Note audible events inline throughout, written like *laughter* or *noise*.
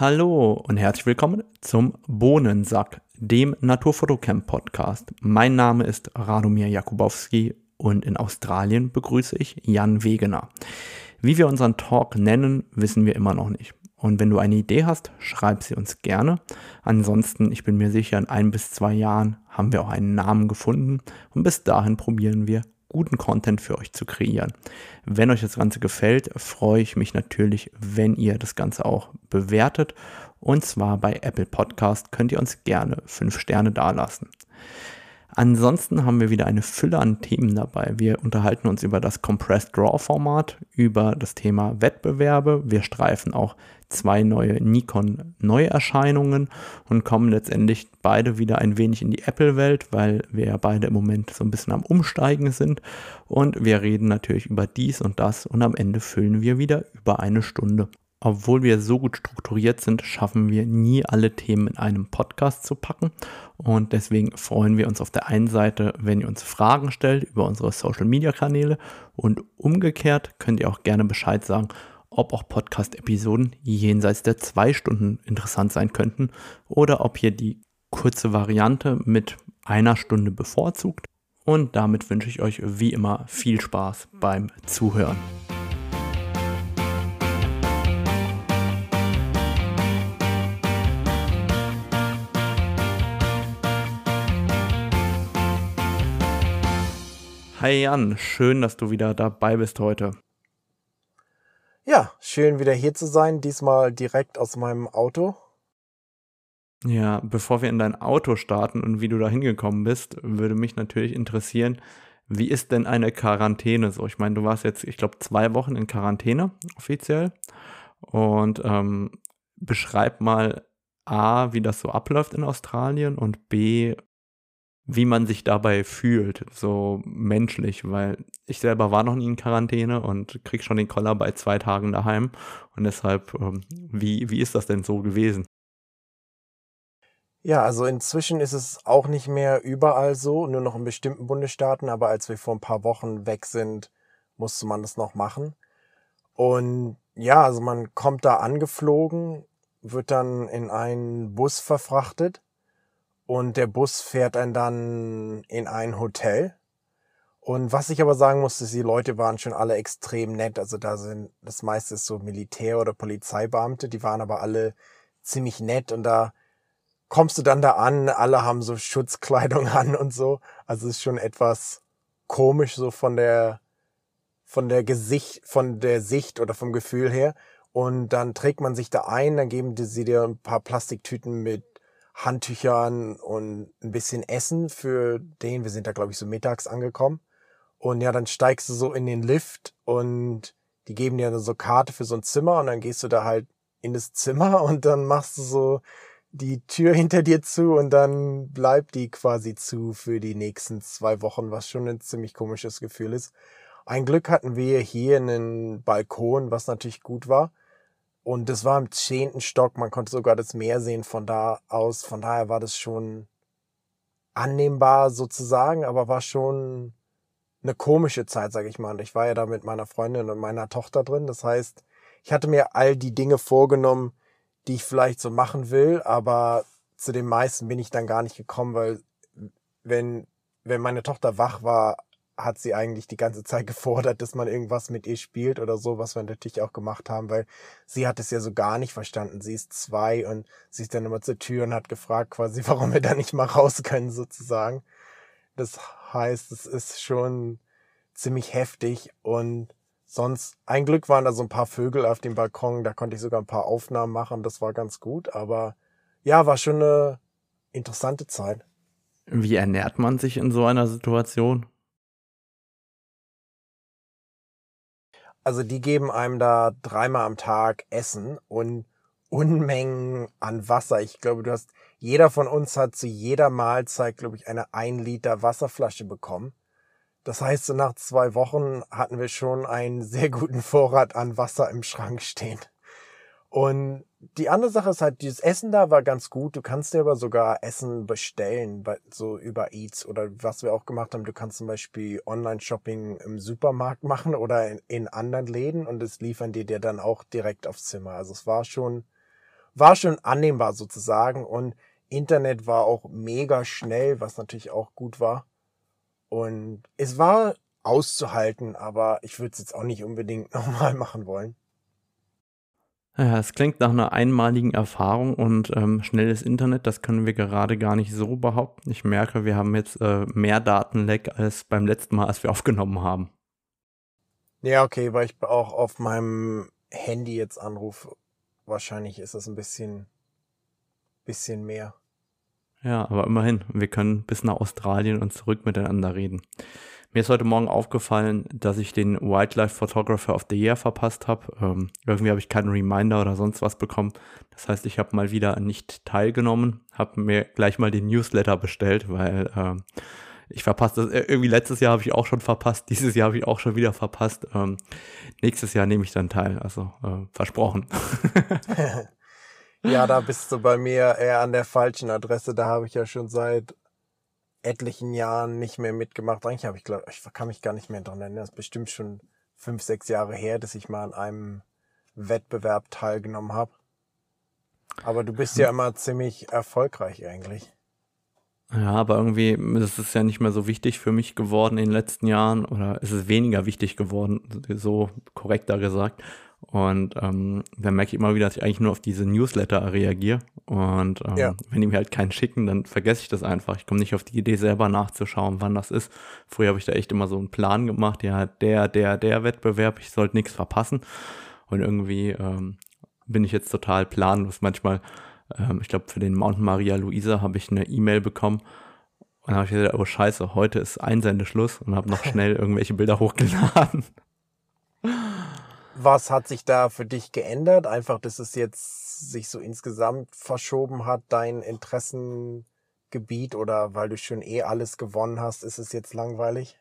Hallo und herzlich willkommen zum Bohnensack, dem Naturfotocamp Podcast. Mein Name ist Radomir Jakubowski und in Australien begrüße ich Jan Wegener. Wie wir unseren Talk nennen, wissen wir immer noch nicht. Und wenn du eine Idee hast, schreib sie uns gerne. Ansonsten, ich bin mir sicher, in ein bis zwei Jahren haben wir auch einen Namen gefunden und bis dahin probieren wir guten Content für euch zu kreieren. Wenn euch das Ganze gefällt, freue ich mich natürlich, wenn ihr das Ganze auch bewertet. Und zwar bei Apple Podcast könnt ihr uns gerne fünf Sterne dalassen. Ansonsten haben wir wieder eine Fülle an Themen dabei. Wir unterhalten uns über das Compressed Draw Format, über das Thema Wettbewerbe. Wir streifen auch zwei neue Nikon Neuerscheinungen und kommen letztendlich beide wieder ein wenig in die Apple-Welt, weil wir ja beide im Moment so ein bisschen am Umsteigen sind. Und wir reden natürlich über dies und das und am Ende füllen wir wieder über eine Stunde. Obwohl wir so gut strukturiert sind, schaffen wir nie alle Themen in einem Podcast zu packen. Und deswegen freuen wir uns auf der einen Seite, wenn ihr uns Fragen stellt über unsere Social-Media-Kanäle. Und umgekehrt könnt ihr auch gerne Bescheid sagen, ob auch Podcast-Episoden jenseits der zwei Stunden interessant sein könnten oder ob ihr die kurze Variante mit einer Stunde bevorzugt. Und damit wünsche ich euch wie immer viel Spaß beim Zuhören. Hi Jan, schön, dass du wieder dabei bist heute. Ja, schön wieder hier zu sein, diesmal direkt aus meinem Auto. Ja, bevor wir in dein Auto starten und wie du da hingekommen bist, würde mich natürlich interessieren, wie ist denn eine Quarantäne so? Ich meine, du warst jetzt, ich glaube, zwei Wochen in Quarantäne offiziell und ähm, beschreib mal A, wie das so abläuft in Australien und B, wie man sich dabei fühlt, so menschlich, weil ich selber war noch nie in Quarantäne und krieg schon den Koller bei zwei Tagen daheim und deshalb, ähm, wie, wie ist das denn so gewesen? Ja, also inzwischen ist es auch nicht mehr überall so, nur noch in bestimmten Bundesstaaten, aber als wir vor ein paar Wochen weg sind, musste man das noch machen. Und ja, also man kommt da angeflogen, wird dann in einen Bus verfrachtet und der Bus fährt einen dann in ein Hotel. Und was ich aber sagen muss, ist, die Leute waren schon alle extrem nett. Also da sind das meiste ist so Militär- oder Polizeibeamte, die waren aber alle ziemlich nett und da kommst du dann da an, alle haben so Schutzkleidung *laughs* an und so. Also es ist schon etwas komisch so von der von der Gesicht, von der Sicht oder vom Gefühl her. Und dann trägt man sich da ein, dann geben sie dir ein paar Plastiktüten mit Handtüchern und ein bisschen Essen für den. Wir sind da, glaube ich, so mittags angekommen. Und ja, dann steigst du so in den Lift und die geben dir so Karte für so ein Zimmer und dann gehst du da halt in das Zimmer *laughs* und dann machst du so die Tür hinter dir zu und dann bleibt die quasi zu für die nächsten zwei Wochen, was schon ein ziemlich komisches Gefühl ist. Ein Glück hatten wir hier einen Balkon, was natürlich gut war. Und das war im zehnten Stock, man konnte sogar das Meer sehen von da aus. Von daher war das schon annehmbar sozusagen, aber war schon eine komische Zeit, sage ich mal. Und ich war ja da mit meiner Freundin und meiner Tochter drin. Das heißt, ich hatte mir all die Dinge vorgenommen, die ich vielleicht so machen will, aber zu den meisten bin ich dann gar nicht gekommen, weil wenn, wenn meine Tochter wach war, hat sie eigentlich die ganze Zeit *laughs* gefordert, dass man irgendwas mit ihr spielt oder so, was wir natürlich auch gemacht haben, weil sie hat es ja so gar nicht verstanden. Sie ist zwei und sie ist dann immer zur Tür und hat gefragt quasi, *laughs* warum wir da nicht mal raus können sozusagen. Das heißt, es ist schon ziemlich heftig und sonst, ein Glück waren da so ein paar Vögel auf dem Balkon, da konnte ich sogar ein paar Aufnahmen machen, das war ganz gut, aber ja, war schon eine interessante Zeit. Wie ernährt man sich in so einer Situation? Also die geben einem da dreimal am Tag Essen und Unmengen an Wasser. Ich glaube, du hast, jeder von uns hat zu jeder Mahlzeit, glaube ich, eine ein Liter Wasserflasche bekommen. Das heißt, so nach zwei Wochen hatten wir schon einen sehr guten Vorrat an Wasser im Schrank stehen. Und die andere Sache ist halt, dieses Essen da war ganz gut. Du kannst dir aber sogar Essen bestellen, so über Eats oder was wir auch gemacht haben. Du kannst zum Beispiel Online-Shopping im Supermarkt machen oder in, anderen Läden und es liefern die dir dann auch direkt aufs Zimmer. Also es war schon, war schon annehmbar sozusagen und Internet war auch mega schnell, was natürlich auch gut war. Und es war auszuhalten, aber ich würde es jetzt auch nicht unbedingt *laughs* nochmal machen wollen. Ja, es klingt nach einer einmaligen Erfahrung und ähm, schnelles Internet, das können wir gerade gar nicht so behaupten. Ich merke, wir haben jetzt äh, mehr Datenleck als beim letzten Mal, als wir *laughs* aufgenommen haben. Ja, okay, weil ich auch auf meinem Handy jetzt anrufe. Wahrscheinlich ist das ein bisschen, bisschen mehr. Ja, aber immerhin, wir können bis nach Australien und zurück miteinander reden. Mir ist heute Morgen aufgefallen, dass ich den Wildlife Photographer of the Year verpasst habe. Ähm, irgendwie habe ich keinen Reminder oder sonst was bekommen. Das heißt, ich habe mal wieder nicht teilgenommen, habe mir gleich mal den Newsletter bestellt, weil ähm, ich verpasst das. Äh, irgendwie letztes Jahr habe ich auch schon verpasst, *laughs* dieses Jahr habe ich auch schon wieder verpasst. Ähm, nächstes Jahr nehme ich dann teil, also äh, versprochen. *laughs* ja, da bist du bei mir eher an der falschen Adresse. Da habe ich ja schon seit etlichen Jahren nicht mehr mitgemacht. Eigentlich habe ich, glaube ich, kann mich gar nicht mehr dran erinnern. Das ist bestimmt schon fünf, sechs Jahre her, dass ich mal an einem Wettbewerb teilgenommen habe. Aber du bist ja immer ziemlich erfolgreich eigentlich. Ja, aber irgendwie ist es ja nicht mehr so wichtig für mich geworden in den letzten Jahren oder ist es weniger wichtig geworden, so korrekter gesagt. Und ähm, dann merke ich immer wieder, dass ich eigentlich nur auf diese Newsletter reagiere. Und ähm, ja. wenn die mir halt keinen schicken, dann vergesse ich das einfach. Ich komme nicht auf die Idee, selber nachzuschauen, wann das ist. Früher habe ich da echt immer so einen Plan gemacht, ja, der, der, der Wettbewerb, ich sollte nichts verpassen. Und irgendwie ähm, bin ich jetzt total planlos. Manchmal, ähm, ich glaube, für den Mountain Maria Luisa habe ich eine E-Mail bekommen. Und dann habe ich gesagt, oh scheiße, heute ist Einsendeschluss und habe noch *laughs* schnell irgendwelche Bilder hochgeladen. Was hat sich da für dich geändert? Einfach, dass es jetzt sich so insgesamt verschoben hat, dein Interessengebiet oder weil du schon eh alles gewonnen hast, ist es jetzt langweilig?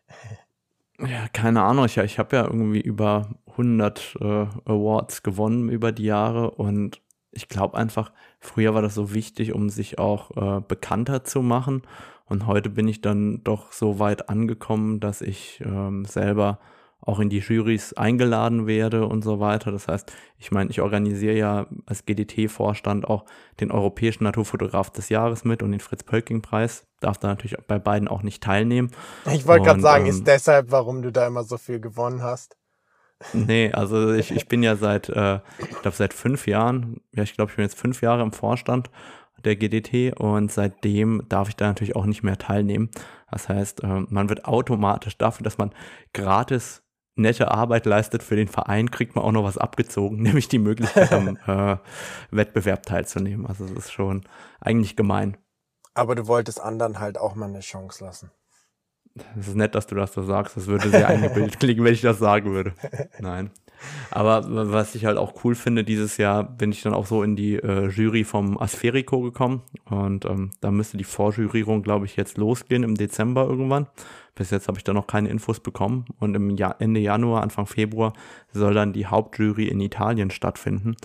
Ja, keine Ahnung. Ich, ich habe ja irgendwie über 100 äh, Awards gewonnen über die Jahre und ich glaube einfach, früher war das so wichtig, um sich auch äh, bekannter zu machen. Und heute bin ich dann doch so weit angekommen, dass ich ähm, selber auch in die Jurys eingeladen werde und so weiter. Das heißt, ich meine, ich organisiere ja als GDT-Vorstand auch den Europäischen Naturfotograf des Jahres mit und den Fritz-Pölking-Preis. Darf da natürlich bei beiden auch nicht teilnehmen. Ich wollte gerade sagen, ähm, ist deshalb, warum du da immer so viel gewonnen hast? Nee, also *laughs* ich, ich bin ja seit, äh, ich glaube, seit fünf Jahren, ja, ich glaube, ich bin jetzt fünf Jahre im Vorstand der GDT und seitdem darf ich da natürlich auch nicht mehr teilnehmen. Das heißt, äh, man wird automatisch dafür, dass man gratis nette Arbeit leistet für den Verein, kriegt man auch noch was abgezogen, *laughs* nämlich die Möglichkeit, am *laughs* äh, Wettbewerb teilzunehmen. Also das ist schon eigentlich gemein. Aber du wolltest anderen halt auch mal eine Chance lassen. Es ist nett, dass du das so sagst. Das würde sehr eingebildet *laughs* klingen, wenn ich das sagen würde. Nein. Aber was ich halt auch cool finde, dieses Jahr bin ich dann auch so in die äh, Jury vom Aspherico gekommen. Und ähm, da müsste die Vorjurierung, glaube ich, jetzt losgehen im Dezember irgendwann. Bis jetzt habe ich da noch keine Infos bekommen. Und im ja Ende Januar, Anfang Februar soll dann die Hauptjury in Italien stattfinden.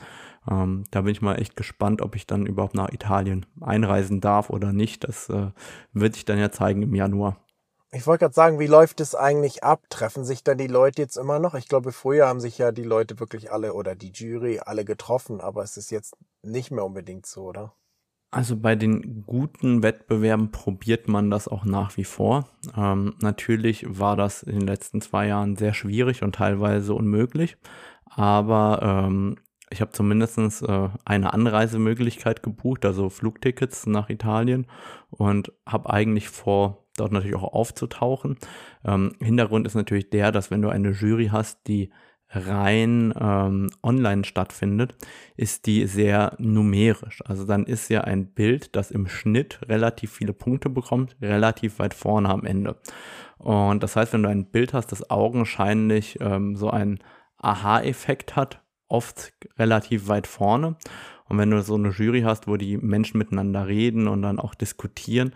Ähm, da bin ich mal echt gespannt, ob ich dann überhaupt nach Italien einreisen darf oder nicht. Das äh, wird sich dann ja zeigen im Januar. Ich wollte gerade sagen, wie läuft es eigentlich ab? Treffen sich da die Leute jetzt immer noch? Ich glaube, früher haben sich ja die Leute wirklich alle oder die Jury alle getroffen, aber es ist jetzt nicht mehr unbedingt so, oder? Also bei den guten Wettbewerben probiert man das auch nach wie vor. Ähm, natürlich war das in den letzten zwei Jahren sehr schwierig und teilweise unmöglich, aber ähm, ich habe zumindest äh, eine Anreisemöglichkeit gebucht, also Flugtickets nach Italien und habe eigentlich vor, dort natürlich auch aufzutauchen. Ähm, Hintergrund ist natürlich der, dass wenn du eine Jury hast, die rein ähm, online stattfindet, ist die sehr numerisch. Also dann ist ja ein Bild, das im Schnitt relativ viele Punkte bekommt, relativ weit vorne am Ende. Und das heißt, wenn du ein Bild hast, das augenscheinlich ähm, so einen Aha-Effekt hat, oft relativ weit vorne. Und wenn du so eine Jury hast, wo die Menschen miteinander reden und dann auch diskutieren,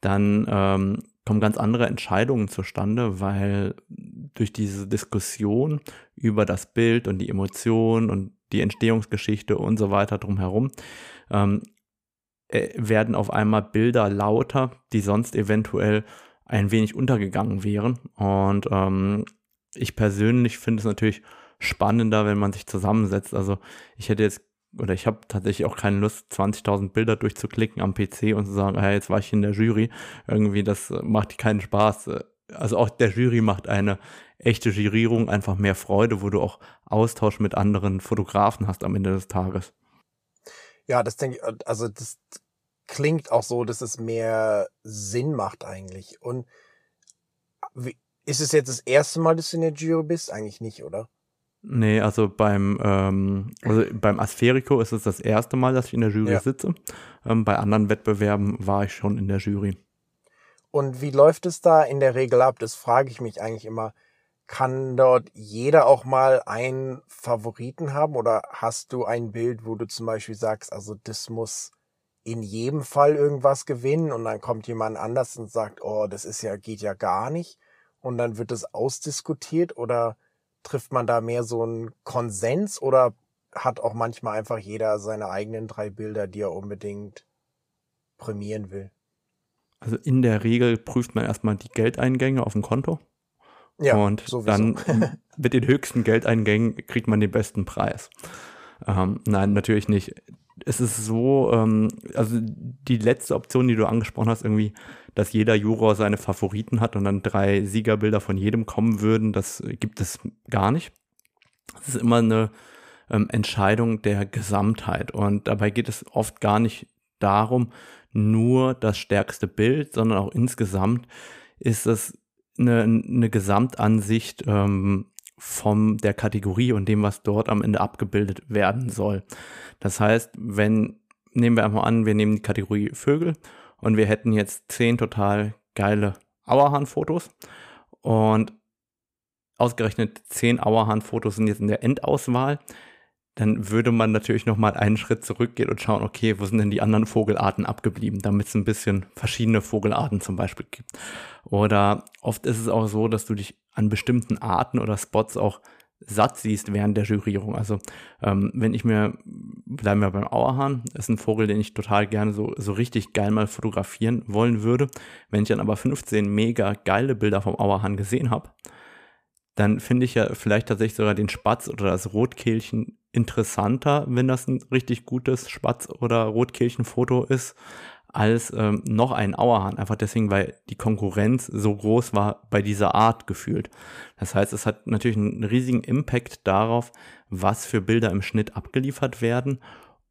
dann ähm, kommen ganz andere Entscheidungen zustande, weil durch diese Diskussion über das Bild und die Emotionen und die Entstehungsgeschichte und so weiter drumherum ähm, äh, werden auf einmal Bilder lauter, die sonst eventuell ein wenig untergegangen wären. Und ähm, ich persönlich finde es natürlich spannender, wenn man sich zusammensetzt. Also ich hätte jetzt oder ich habe tatsächlich auch keine Lust, 20.000 Bilder durchzuklicken am PC und zu sagen, hey, jetzt war ich in der Jury. Irgendwie, das macht keinen Spaß. Also auch der Jury macht eine echte Jurierung einfach mehr Freude, wo du auch Austausch mit anderen Fotografen hast am Ende des Tages. Ja, das denke ich, also das klingt auch so, dass es mehr Sinn macht eigentlich. Und wie, ist es jetzt das erste Mal, dass du in der Jury bist? Eigentlich nicht, oder? Nee, also beim, ähm, also beim Aspherico ist es das erste Mal, dass ich in der Jury ja. sitze. Ähm, bei anderen Wettbewerben war ich schon in der Jury. Und wie läuft es da in der Regel ab? Das frage ich mich eigentlich immer. Kann dort jeder auch mal einen Favoriten haben oder hast du ein Bild, wo du zum Beispiel sagst, also das muss in jedem Fall irgendwas gewinnen und dann kommt jemand anders und sagt, oh, das ist ja, geht ja gar nicht und dann wird es ausdiskutiert oder trifft man da mehr so einen Konsens oder hat auch manchmal einfach jeder seine eigenen drei Bilder, die er unbedingt prämieren will? Also in der Regel prüft man erstmal die Geldeingänge auf dem Konto. Ja, und sowieso. dann *laughs* mit den höchsten Geldeingängen kriegt man den besten Preis. Ähm, nein, natürlich nicht. Es ist so, ähm, also die letzte Option, die du angesprochen hast, irgendwie, dass jeder Juror seine Favoriten hat und dann drei Siegerbilder von jedem kommen würden, das gibt es gar nicht. Es ist immer eine ähm, Entscheidung der Gesamtheit und dabei geht es oft gar nicht darum, nur das stärkste Bild, sondern auch insgesamt ist es eine, eine Gesamtansicht ähm, von der Kategorie und dem, was dort am Ende abgebildet werden soll. Das heißt, wenn, nehmen wir einfach an, wir nehmen die Kategorie Vögel und wir hätten jetzt zehn total geile Auerhahn-Fotos und ausgerechnet zehn Auerhahn-Fotos sind jetzt in der Endauswahl, dann würde man natürlich noch mal einen Schritt zurückgehen und schauen, okay, wo sind denn die anderen Vogelarten abgeblieben, damit es ein bisschen verschiedene Vogelarten zum Beispiel gibt. Oder oft ist es auch so, dass du dich an bestimmten Arten oder Spots auch satt siehst während der Jurierung. Also ähm, wenn ich mir, bleiben wir beim Auerhahn, ist ein Vogel, den ich total gerne so, so richtig geil mal fotografieren wollen würde. Wenn ich dann aber 15 mega geile Bilder vom Auerhahn gesehen habe, dann finde ich ja vielleicht tatsächlich sogar den Spatz oder das Rotkehlchen interessanter, wenn das ein richtig gutes Spatz- oder Rotkehlchenfoto ist, als ähm, noch ein Auerhahn. Einfach deswegen, weil die Konkurrenz so groß war bei dieser Art gefühlt. Das heißt, es hat natürlich einen riesigen Impact darauf, was für Bilder im Schnitt abgeliefert werden,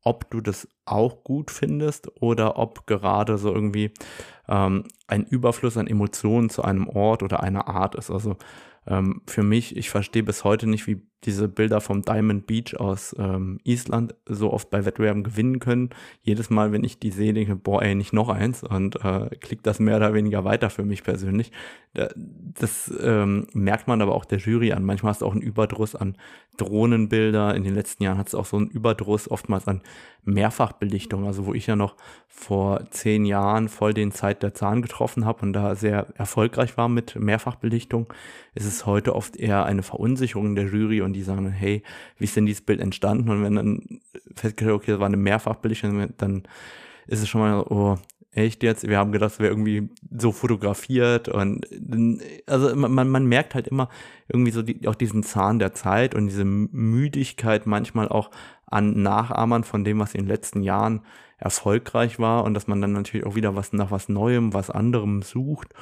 ob du das auch gut findest oder ob gerade so irgendwie ähm, ein Überfluss an Emotionen zu einem Ort oder einer Art ist. Also ähm, für mich, ich verstehe bis heute nicht, wie diese Bilder vom Diamond Beach aus ähm, Island so oft bei Wettbewerben gewinnen können. Jedes Mal, wenn ich die sehe, denke ich, boah, ey, nicht noch eins und äh, klickt das mehr oder weniger weiter für mich persönlich. Das ähm, merkt man aber auch der Jury an. Manchmal hast du auch einen Überdruss an Drohnenbilder. In den letzten Jahren hat es auch so einen Überdruss oftmals an Mehrfachbelichtung. Also wo ich ja noch vor zehn Jahren voll den Zeit der Zahn getroffen habe und da sehr erfolgreich war mit Mehrfachbelichtung, ist es heute oft eher eine Verunsicherung der Jury und die sagen, hey, wie ist denn dieses Bild entstanden? Und wenn dann festgestellt, okay, das war eine Mehrfachbelichtung, dann ist es schon mal, oh, echt jetzt? Wir haben gedacht, es wäre irgendwie so fotografiert und also man, man merkt halt immer irgendwie so die, auch diesen Zahn der Zeit und diese Müdigkeit manchmal auch an Nachahmern von dem, was in den letzten Jahren erfolgreich war und dass man dann natürlich auch wieder was nach was Neuem, was anderem sucht.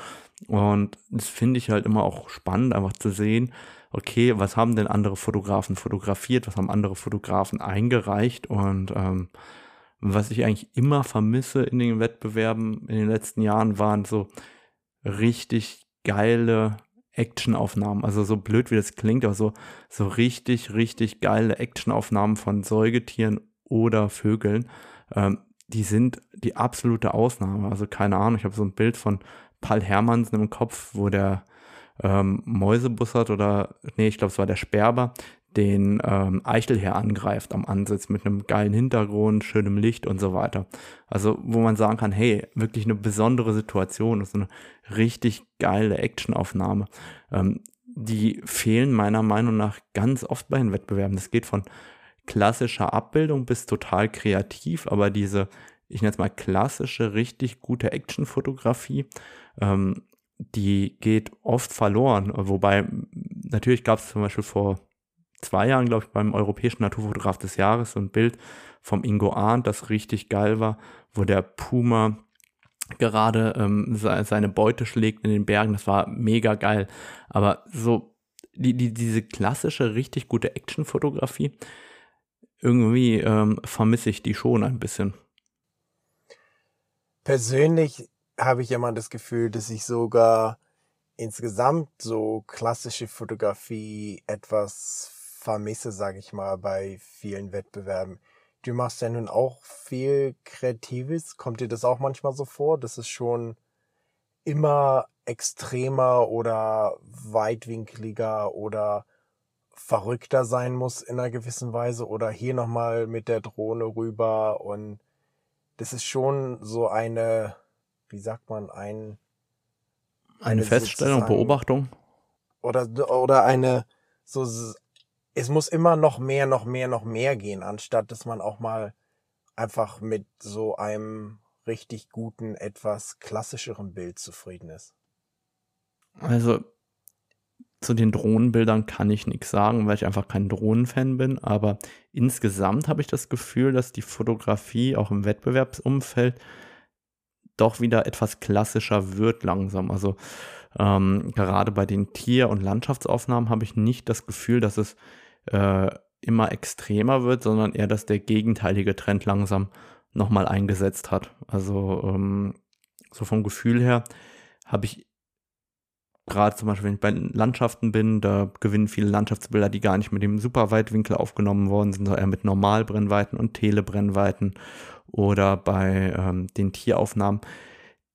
Und das finde ich halt immer auch spannend, einfach zu sehen, okay, was haben denn andere Fotografen fotografiert, was haben andere Fotografen eingereicht und ähm, was ich eigentlich immer vermisse in den Wettbewerben in den letzten Jahren waren so richtig geile Actionaufnahmen. Also so blöd wie das klingt, aber so, so richtig, richtig geile Actionaufnahmen von Säugetieren oder Vögeln. Ähm, die sind die absolute Ausnahme. Also keine Ahnung, ich habe so ein Bild von Paul Hermansen im Kopf, wo der ähm, Mäusebussard oder, nee, ich glaube, es war der Sperber, den ähm, Eichelherr angreift am Ansitz mit einem geilen Hintergrund, schönem Licht und so weiter. Also, wo man sagen kann, hey, wirklich eine besondere Situation, ist eine richtig geile Actionaufnahme. Ähm, die fehlen meiner Meinung nach ganz oft bei den Wettbewerben. Das geht von klassischer Abbildung bis total kreativ, aber diese, ich nenne es mal klassische, richtig gute Actionfotografie, ähm, die geht oft verloren. Wobei, natürlich gab es zum Beispiel vor zwei Jahren, glaube ich, beim Europäischen Naturfotograf des Jahres so ein Bild vom Ingo Arndt, das richtig geil war, wo der Puma gerade ähm, seine Beute schlägt in den Bergen. Das war mega geil. Aber so die, die, diese klassische, richtig gute Actionfotografie, irgendwie ähm, vermisse ich die schon ein bisschen. Persönlich habe ich immer das Gefühl, dass ich sogar insgesamt so klassische Fotografie etwas vermisse, sage ich mal, bei vielen Wettbewerben. Du machst ja nun auch viel Kreatives. Kommt dir das auch manchmal so vor, dass es schon immer extremer oder weitwinkliger oder verrückter sein muss in einer gewissen Weise oder hier nochmal mit der Drohne rüber und das ist schon so eine, wie sagt man, ein eine, eine Feststellung, Beobachtung oder oder eine so es muss immer noch mehr, noch mehr, noch mehr gehen, anstatt dass man auch mal einfach mit so einem richtig guten, etwas klassischeren Bild zufrieden ist. Also zu den Drohnenbildern kann ich nichts sagen, weil ich einfach kein Drohnenfan bin. Aber insgesamt habe ich das Gefühl, dass die Fotografie auch im Wettbewerbsumfeld doch wieder etwas klassischer wird langsam. Also ähm, gerade bei den Tier- und Landschaftsaufnahmen habe ich nicht das Gefühl, dass es äh, immer extremer wird, sondern eher, dass der gegenteilige Trend langsam nochmal eingesetzt hat. Also ähm, so vom Gefühl her habe ich gerade zum Beispiel, wenn ich bei Landschaften bin, da gewinnen viele Landschaftsbilder, die gar nicht mit dem Superweitwinkel aufgenommen worden sind, sondern eher mit Normalbrennweiten und Telebrennweiten oder bei ähm, den Tieraufnahmen.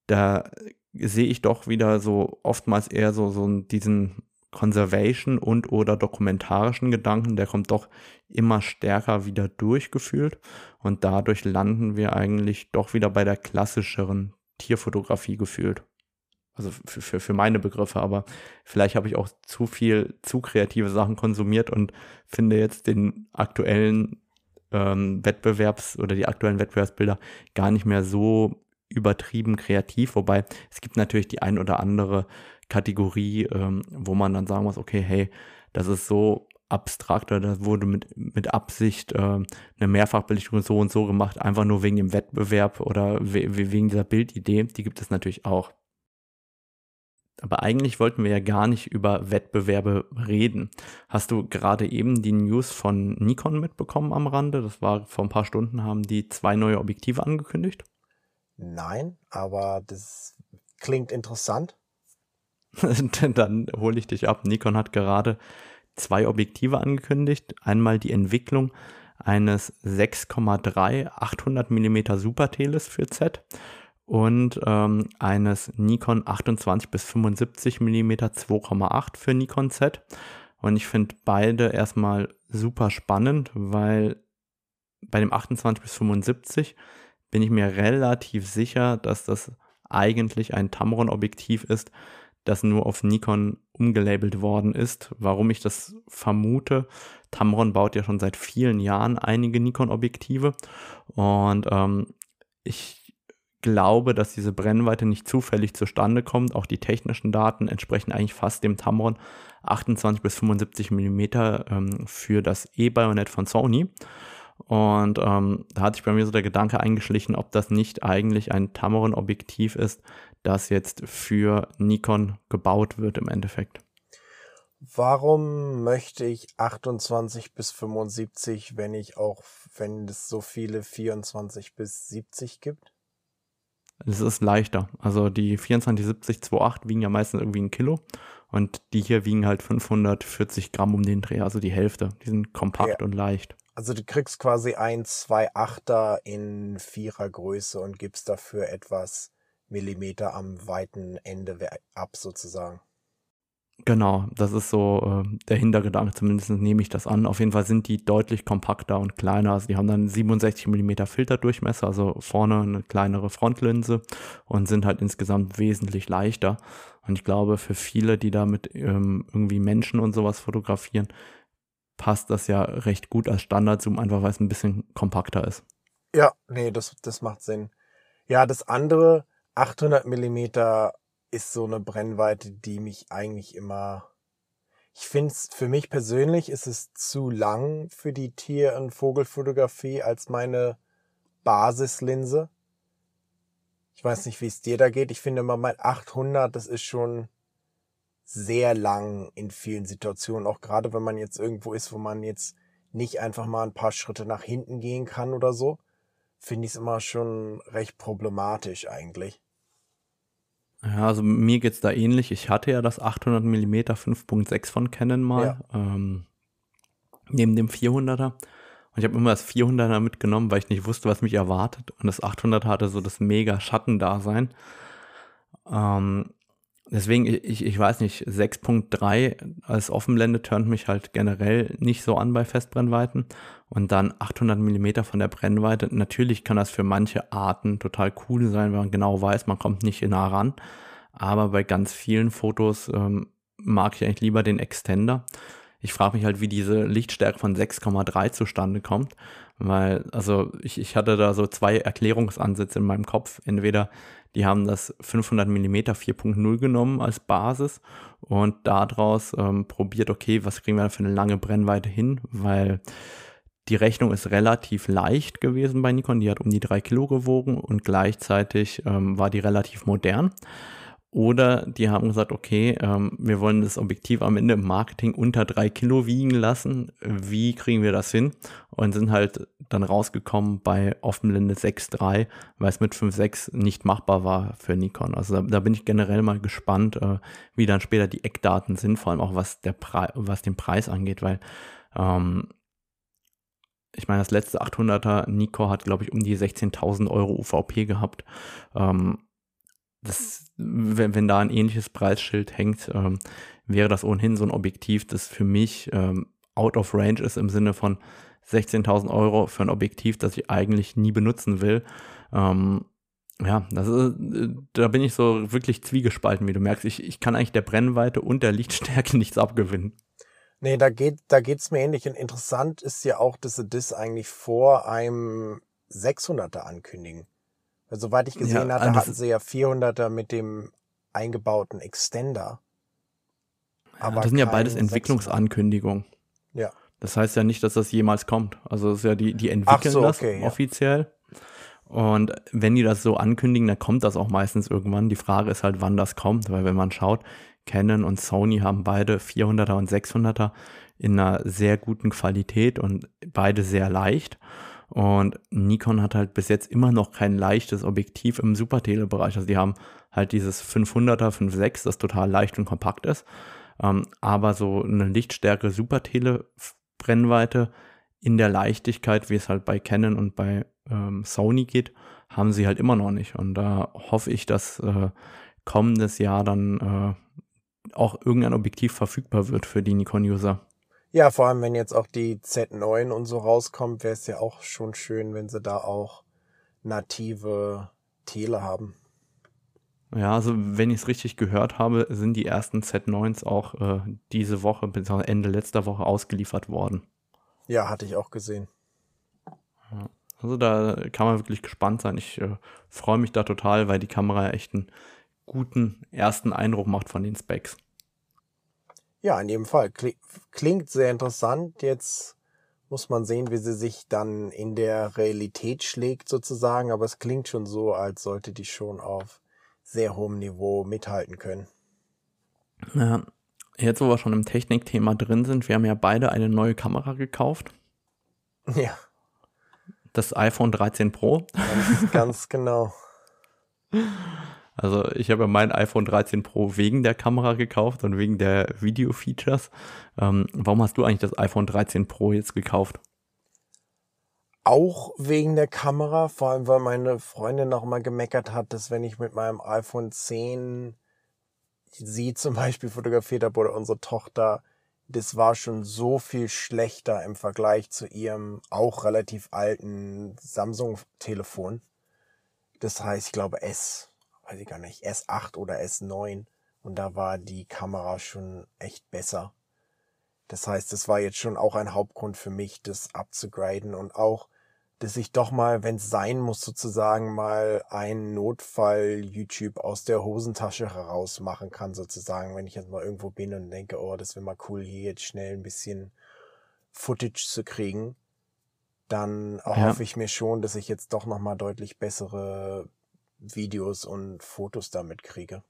Da sehe ich doch wieder so oftmals eher so, so diesen Conservation und oder dokumentarischen Gedanken, der kommt doch immer stärker wieder durchgefühlt und dadurch landen wir eigentlich doch wieder bei der klassischeren Tierfotografie gefühlt. Also für, für, für meine Begriffe, aber vielleicht habe ich auch zu viel, zu kreative Sachen konsumiert und finde jetzt den aktuellen ähm, Wettbewerbs- oder die aktuellen Wettbewerbsbilder gar nicht mehr so übertrieben kreativ, wobei es gibt natürlich die ein oder andere Kategorie, ähm, wo man dann sagen muss, okay, hey, das ist so abstrakt oder das wurde mit, mit Absicht äh, eine Mehrfachbelichtung so und so gemacht, einfach nur wegen dem Wettbewerb oder we wegen dieser Bildidee, die gibt es natürlich auch. Aber eigentlich wollten wir ja gar nicht über Wettbewerbe reden. Hast du gerade eben die News von Nikon mitbekommen am Rande? Das war vor ein paar Stunden, haben die zwei neue Objektive angekündigt? Nein, aber das klingt interessant. *laughs* Dann hole ich dich ab. Nikon hat gerade zwei Objektive angekündigt. Einmal die Entwicklung eines 6,3 800 mm Super Teles für Z und ähm, eines Nikon 28 bis 75 mm 2,8 für Nikon Z. Und ich finde beide erstmal super spannend, weil bei dem 28 bis 75 bin ich mir relativ sicher, dass das eigentlich ein Tamron-Objektiv ist, das nur auf Nikon umgelabelt worden ist. Warum ich das vermute, Tamron baut ja schon seit vielen Jahren einige Nikon-Objektive und ähm, ich glaube, dass diese Brennweite nicht zufällig zustande kommt. Auch die technischen Daten entsprechen eigentlich fast dem Tamron 28 bis 75 mm ähm, für das E-Bayonet von Sony. Und ähm, da hat sich bei mir so der Gedanke eingeschlichen, ob das nicht eigentlich ein Tamron-Objektiv ist, das jetzt für Nikon gebaut wird im Endeffekt. Warum möchte ich 28 bis 75, wenn ich auch, wenn es so viele 24 bis 70 gibt? Es ist leichter. Also die 2470 28 wiegen ja meistens irgendwie ein Kilo und die hier wiegen halt 540 Gramm um den Dreh, also die Hälfte. Die sind kompakt ja. und leicht. Also du kriegst quasi ein 2,8er in vierer Größe und gibst dafür etwas Millimeter am weiten Ende ab sozusagen. Genau, das ist so äh, der Hintergedanke, zumindest nehme ich das an. Auf jeden Fall sind die deutlich kompakter und kleiner. Also die haben dann 67 mm Filterdurchmesser, also vorne eine kleinere Frontlinse und sind halt insgesamt wesentlich leichter. Und ich glaube, für viele, die damit ähm, irgendwie Menschen und sowas fotografieren, passt das ja recht gut als Standardzoom, einfach weil es ein bisschen kompakter ist. Ja, nee, das, das macht Sinn. Ja, das andere, 800 Millimeter ist so eine Brennweite, die mich eigentlich immer, Ich finde es, für mich persönlich ist es zu lang für die Tier- und Vogelfotografie als meine Basislinse. Ich weiß nicht, wie es dir da geht. Ich finde mal mein 800, das ist schon sehr lang in vielen Situationen. Auch gerade wenn man jetzt irgendwo ist, wo man jetzt nicht einfach mal ein paar Schritte nach hinten gehen kann oder so, finde ich es immer schon recht problematisch eigentlich. Ja, also mir geht's da ähnlich. Ich hatte ja das 800 mm 5.6 von Canon mal, ja. ähm, neben dem 400er. Und ich habe immer das 400er mitgenommen, weil ich nicht wusste, was mich erwartet. Und das 800 hatte so das mega Schattendasein. Ähm, deswegen, ich, ich weiß nicht, 6.3 als Offenblende turnt mich halt generell nicht so an bei Festbrennweiten. Und dann 800 Millimeter von der Brennweite. Natürlich kann das für manche Arten total cool sein, wenn man genau weiß, man kommt nicht nah ran. Aber bei ganz vielen Fotos ähm, mag ich eigentlich lieber den Extender. Ich frage mich halt, wie diese Lichtstärke von 6,3 zustande kommt, weil, also ich, ich hatte da so zwei Erklärungsansätze in meinem Kopf. Entweder die haben das 500 mm 4.0 genommen als Basis und daraus ähm, probiert, okay, was kriegen wir da für eine lange Brennweite hin, weil die Rechnung ist relativ leicht gewesen bei Nikon, die hat um die drei Kilo gewogen und gleichzeitig ähm, war die relativ modern. Oder die haben gesagt, okay, ähm, wir wollen das Objektiv am Ende im Marketing unter drei Kilo wiegen lassen. Wie kriegen wir das hin? Und sind halt dann rausgekommen bei Offenblende 6.3, weil es mit 5.6 nicht machbar war für Nikon. Also da, da bin ich generell mal gespannt, äh, wie dann später die Eckdaten sind, vor allem auch was, der Pre was den Preis angeht, weil ähm, ich meine, das letzte 800er Nikon hat, glaube ich, um die 16.000 Euro UVP gehabt. Ähm, das, wenn, wenn da ein ähnliches Preisschild hängt, ähm, wäre das ohnehin so ein Objektiv, das für mich ähm, out of range ist im Sinne von 16.000 Euro für ein Objektiv, das ich eigentlich nie benutzen will. Ähm, ja, das ist, da bin ich so wirklich zwiegespalten, wie du merkst. Ich, ich kann eigentlich der Brennweite und der Lichtstärke *laughs* nichts abgewinnen. Nee, da geht da geht's mir ähnlich. Und interessant ist ja auch, dass sie das eigentlich vor einem 600er ankündigen. Weil soweit ich gesehen ja, hatte, hatten sie ja 400er mit dem eingebauten Extender. Aber das sind ja beides Entwicklungsankündigungen. Ja. Das heißt ja nicht, dass das jemals kommt. Also das ist ja die, die entwickeln so, okay, das offiziell. Und wenn die das so ankündigen, dann kommt das auch meistens irgendwann. Die Frage ist halt, wann das kommt, weil wenn man schaut, Canon und Sony haben beide 400er und 600er in einer sehr guten Qualität und beide sehr leicht. Und Nikon hat halt bis jetzt immer noch kein leichtes Objektiv im Supertele-Bereich. Also die haben halt dieses 500er, 5.6, das total leicht und kompakt ist. Ähm, aber so eine Lichtstärke Supertele-Brennweite in der Leichtigkeit, wie es halt bei Canon und bei ähm, Sony geht, haben sie halt immer noch nicht. Und da hoffe ich, dass äh, kommendes Jahr dann äh, auch irgendein Objektiv verfügbar wird für die Nikon-User. Ja, vor allem wenn jetzt auch die Z9 und so rauskommt, wäre es ja auch schon schön, wenn sie da auch native Tele haben. Ja, also wenn ich es richtig gehört habe, sind die ersten Z9s auch äh, diese Woche, beziehungsweise Ende letzter Woche ausgeliefert worden. Ja, hatte ich auch gesehen. Ja, also da kann man wirklich gespannt sein. Ich äh, freue mich da total, weil die Kamera echt einen guten ersten Eindruck macht von den Specs. Ja, in jedem Fall. Klingt sehr interessant. Jetzt muss man sehen, wie sie sich dann in der Realität schlägt sozusagen. Aber es klingt schon so, als sollte die schon auf sehr hohem Niveau mithalten können. Ja, jetzt wo wir schon im Technikthema drin sind, wir haben ja beide eine neue Kamera gekauft. Ja. Das iPhone 13 Pro. Ganz, ganz *laughs* genau. Also ich habe mein iPhone 13 Pro wegen der Kamera gekauft und wegen der Video-Features. Ähm, warum hast du eigentlich das iPhone 13 Pro jetzt gekauft? Auch wegen der Kamera, vor allem weil meine Freundin noch mal gemeckert hat, dass wenn ich mit meinem iPhone 10 sie zum Beispiel fotografiert habe oder unsere Tochter, das war schon so viel schlechter im Vergleich zu ihrem auch relativ alten Samsung-Telefon. Das heißt, ich glaube S weiß ich gar nicht, S8 oder S9 und da war die Kamera schon echt besser. Das heißt, es war jetzt schon auch ein Hauptgrund für mich, das abzugraden und auch, dass ich doch mal, wenn es sein muss, sozusagen mal einen Notfall YouTube aus der Hosentasche heraus machen kann, sozusagen, wenn ich jetzt mal irgendwo bin und denke, oh, das wäre mal cool, hier jetzt schnell ein bisschen Footage zu kriegen, dann ja. ich mir schon, dass ich jetzt doch nochmal deutlich bessere Videos und Fotos damit kriege.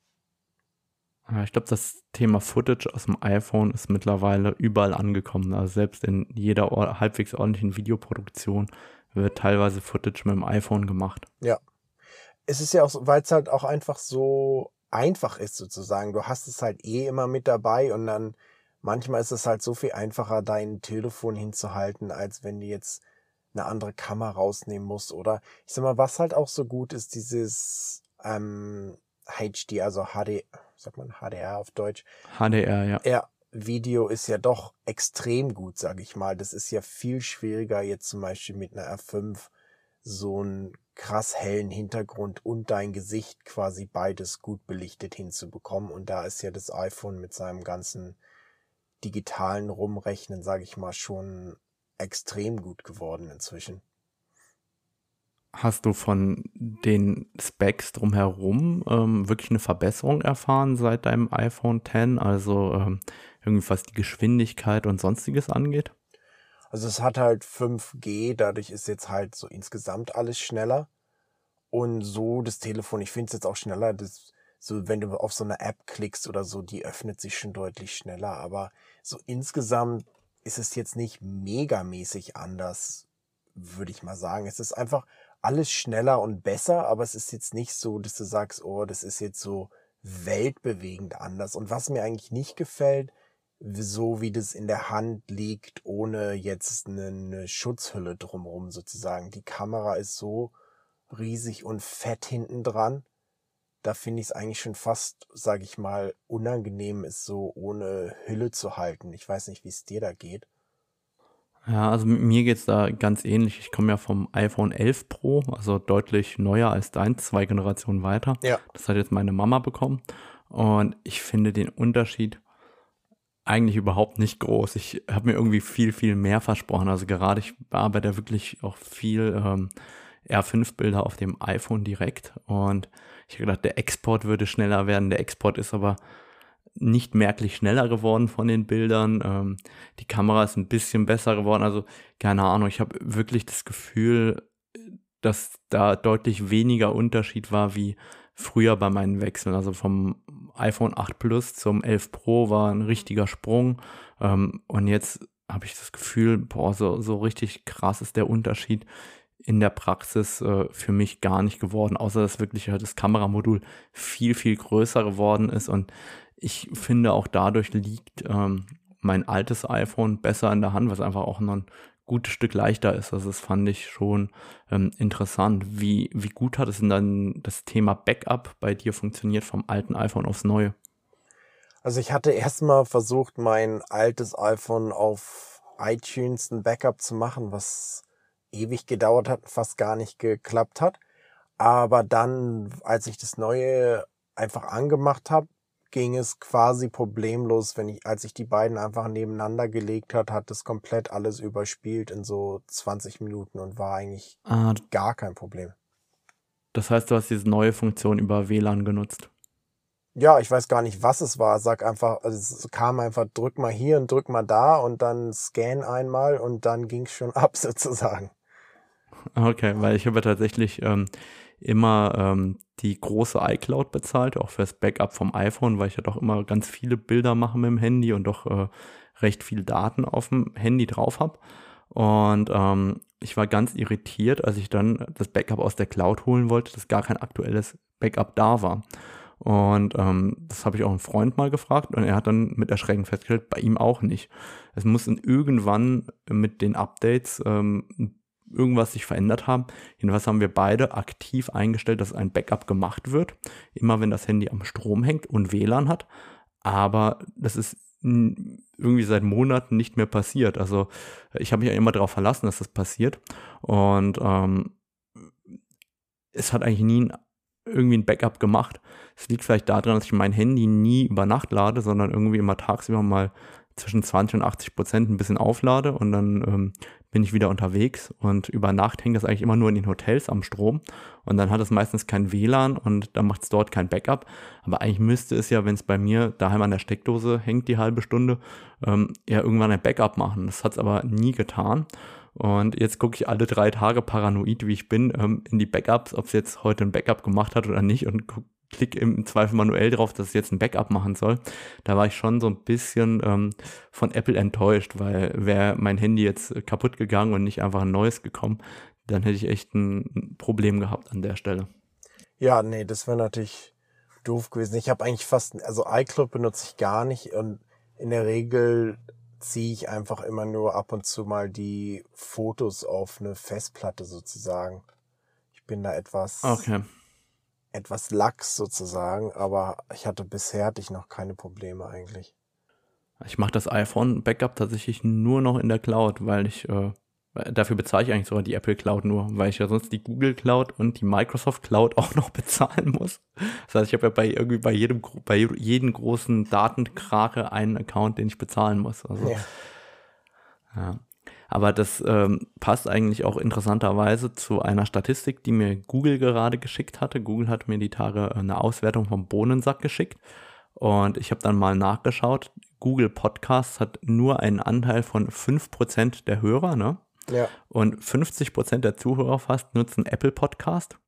Ja, ich glaube, das Thema Footage aus dem iPhone ist mittlerweile überall angekommen. Also selbst in jeder halbwegs ordentlichen Videoproduktion wird teilweise Footage mit dem iPhone gemacht. Ja. Es ist ja auch so, weil es halt auch einfach so einfach ist sozusagen. Du hast es halt eh immer mit dabei und dann manchmal ist es halt so viel einfacher, dein Telefon hinzuhalten, als wenn du jetzt eine andere Kamera rausnehmen musst. Oder ich sag mal, was halt auch so gut ist, dieses ähm, HD, also HD, sagt man HDR auf Deutsch. HDR, ja. Ja, Video ist ja doch extrem gut, sage ich mal. Das ist ja viel schwieriger, jetzt zum Beispiel mit einer R5 so einen krass hellen Hintergrund und dein Gesicht quasi beides gut belichtet hinzubekommen. Und da ist ja das iPhone mit seinem ganzen digitalen Rumrechnen, sage ich mal, schon extrem gut geworden inzwischen. Hast du von den Specs drumherum ähm, wirklich eine Verbesserung erfahren seit deinem iPhone X? Also ähm, irgendwie was die Geschwindigkeit und sonstiges angeht? Also es hat halt 5G, dadurch ist jetzt halt so insgesamt alles schneller. Und so das Telefon, ich finde es jetzt auch schneller, das, so wenn du auf so eine App klickst oder so, die öffnet sich schon deutlich schneller. Aber so insgesamt ist es jetzt nicht megamäßig anders, würde ich mal sagen. Es ist einfach alles schneller und besser, aber es ist jetzt nicht so, dass du sagst, oh, das ist jetzt so weltbewegend anders. Und was mir eigentlich nicht gefällt, so wie das in der Hand liegt, ohne jetzt eine Schutzhülle drumherum sozusagen. Die Kamera ist so riesig und fett hinten dran. Da finde ich es eigentlich schon fast, sage ich mal, unangenehm, es so ohne Hülle zu halten. Ich weiß nicht, wie es dir da geht. Ja, also mir geht es da ganz ähnlich. Ich komme ja vom iPhone 11 Pro, also deutlich neuer als dein, zwei Generationen weiter. Ja. Das hat jetzt meine Mama bekommen. Und ich finde den Unterschied eigentlich überhaupt nicht groß. Ich habe mir irgendwie viel, viel mehr versprochen. Also gerade ich bearbeite wirklich auch viel ähm, R5-Bilder auf dem iPhone direkt. Und ich habe gedacht, der Export würde schneller werden. Der Export ist aber nicht merklich schneller geworden von den Bildern. Ähm, die Kamera ist ein bisschen besser geworden. Also keine Ahnung, ich habe wirklich das Gefühl, dass da deutlich weniger Unterschied war wie früher bei meinen Wechseln. Also vom iPhone 8 Plus zum 11 Pro war ein richtiger Sprung. Ähm, und jetzt habe ich das Gefühl, boah, so, so richtig krass ist der Unterschied in der Praxis äh, für mich gar nicht geworden, außer dass wirklich halt das Kameramodul viel, viel größer geworden ist und ich finde auch dadurch liegt ähm, mein altes iPhone besser in der Hand, was einfach auch noch ein gutes Stück leichter ist. Also das fand ich schon ähm, interessant. Wie, wie gut hat es denn dann das Thema Backup bei dir funktioniert vom alten iPhone aufs neue? Also ich hatte erstmal versucht, mein altes iPhone auf iTunes ein Backup zu machen, was ewig gedauert hat, fast gar nicht geklappt hat. Aber dann, als ich das neue einfach angemacht habe, ging es quasi problemlos, wenn ich, als ich die beiden einfach nebeneinander gelegt hat, hat das komplett alles überspielt in so 20 Minuten und war eigentlich ah, gar kein Problem. Das heißt, du hast diese neue Funktion über WLAN genutzt? Ja, ich weiß gar nicht, was es war. Sag einfach, also es kam einfach, drück mal hier und drück mal da und dann scan einmal und dann ging es schon *laughs* ab sozusagen. Okay, weil ich habe tatsächlich ähm, immer ähm, die große iCloud bezahlt, auch fürs Backup vom iPhone, weil ich ja doch immer ganz viele Bilder mache mit dem Handy und doch äh, recht viel Daten auf dem Handy drauf habe. Und ähm, ich war ganz irritiert, als ich dann das Backup aus der Cloud holen wollte, dass gar kein aktuelles Backup da war. Und ähm, das habe ich auch einen Freund mal gefragt und er hat dann mit Erschrecken festgestellt, bei ihm auch nicht. Es muss irgendwann mit den Updates ähm, irgendwas sich verändert haben. Jedenfalls haben wir beide aktiv eingestellt, dass ein Backup gemacht wird, immer wenn das Handy am Strom hängt und WLAN hat. Aber das ist irgendwie seit Monaten nicht mehr passiert. Also ich habe mich ja immer darauf verlassen, dass das passiert. Und ähm, es hat eigentlich nie irgendwie ein Backup gemacht. Es liegt vielleicht daran, dass ich mein Handy nie über Nacht lade, sondern irgendwie immer tagsüber mal zwischen 20 und 80 Prozent ein bisschen auflade und dann ähm, bin ich wieder unterwegs und über Nacht hängt das eigentlich immer nur in den Hotels am Strom und dann hat es meistens kein WLAN und dann macht es dort kein Backup. Aber eigentlich müsste es ja, wenn es bei mir daheim an der Steckdose hängt, die halbe Stunde, ähm, ja irgendwann ein Backup machen. Das hat es aber nie getan. Und jetzt gucke ich alle drei Tage paranoid, wie ich bin, ähm, in die Backups, ob es jetzt heute ein Backup gemacht hat oder nicht und guck, klick im Zweifel manuell drauf, dass es jetzt ein Backup machen soll. Da war ich schon so ein bisschen ähm, von Apple enttäuscht, weil wäre mein Handy jetzt kaputt gegangen und nicht einfach ein neues gekommen, dann hätte ich echt ein Problem gehabt an der Stelle. Ja, nee, das wäre natürlich doof gewesen. Ich habe eigentlich fast, also iCloud benutze ich gar nicht und in der Regel ziehe ich einfach immer nur ab und zu mal die Fotos auf eine Festplatte sozusagen. Ich bin da etwas, okay. Etwas lax sozusagen, aber ich hatte bisher hatte ich noch keine Probleme eigentlich. Ich mache das iPhone Backup tatsächlich nur noch in der Cloud, weil ich äh, Dafür bezahle ich eigentlich sogar die Apple Cloud nur, weil ich ja sonst die Google Cloud und die Microsoft Cloud *laughs* auch noch bezahlen muss. Das heißt, ich habe ja bei irgendwie bei jedem bei jedem großen Datenkrake einen Account, den ich bezahlen muss. Also, ja. ja. Aber das ähm, passt eigentlich auch interessanterweise zu einer Statistik, die mir Google gerade geschickt hatte. Google hat mir die Tage eine Auswertung vom Bohnensack geschickt. Und ich habe dann mal nachgeschaut. Google Podcasts hat nur einen Anteil von 5% der Hörer, ne? Ja. Und 50 Prozent der Zuhörer fast nutzen Apple Podcast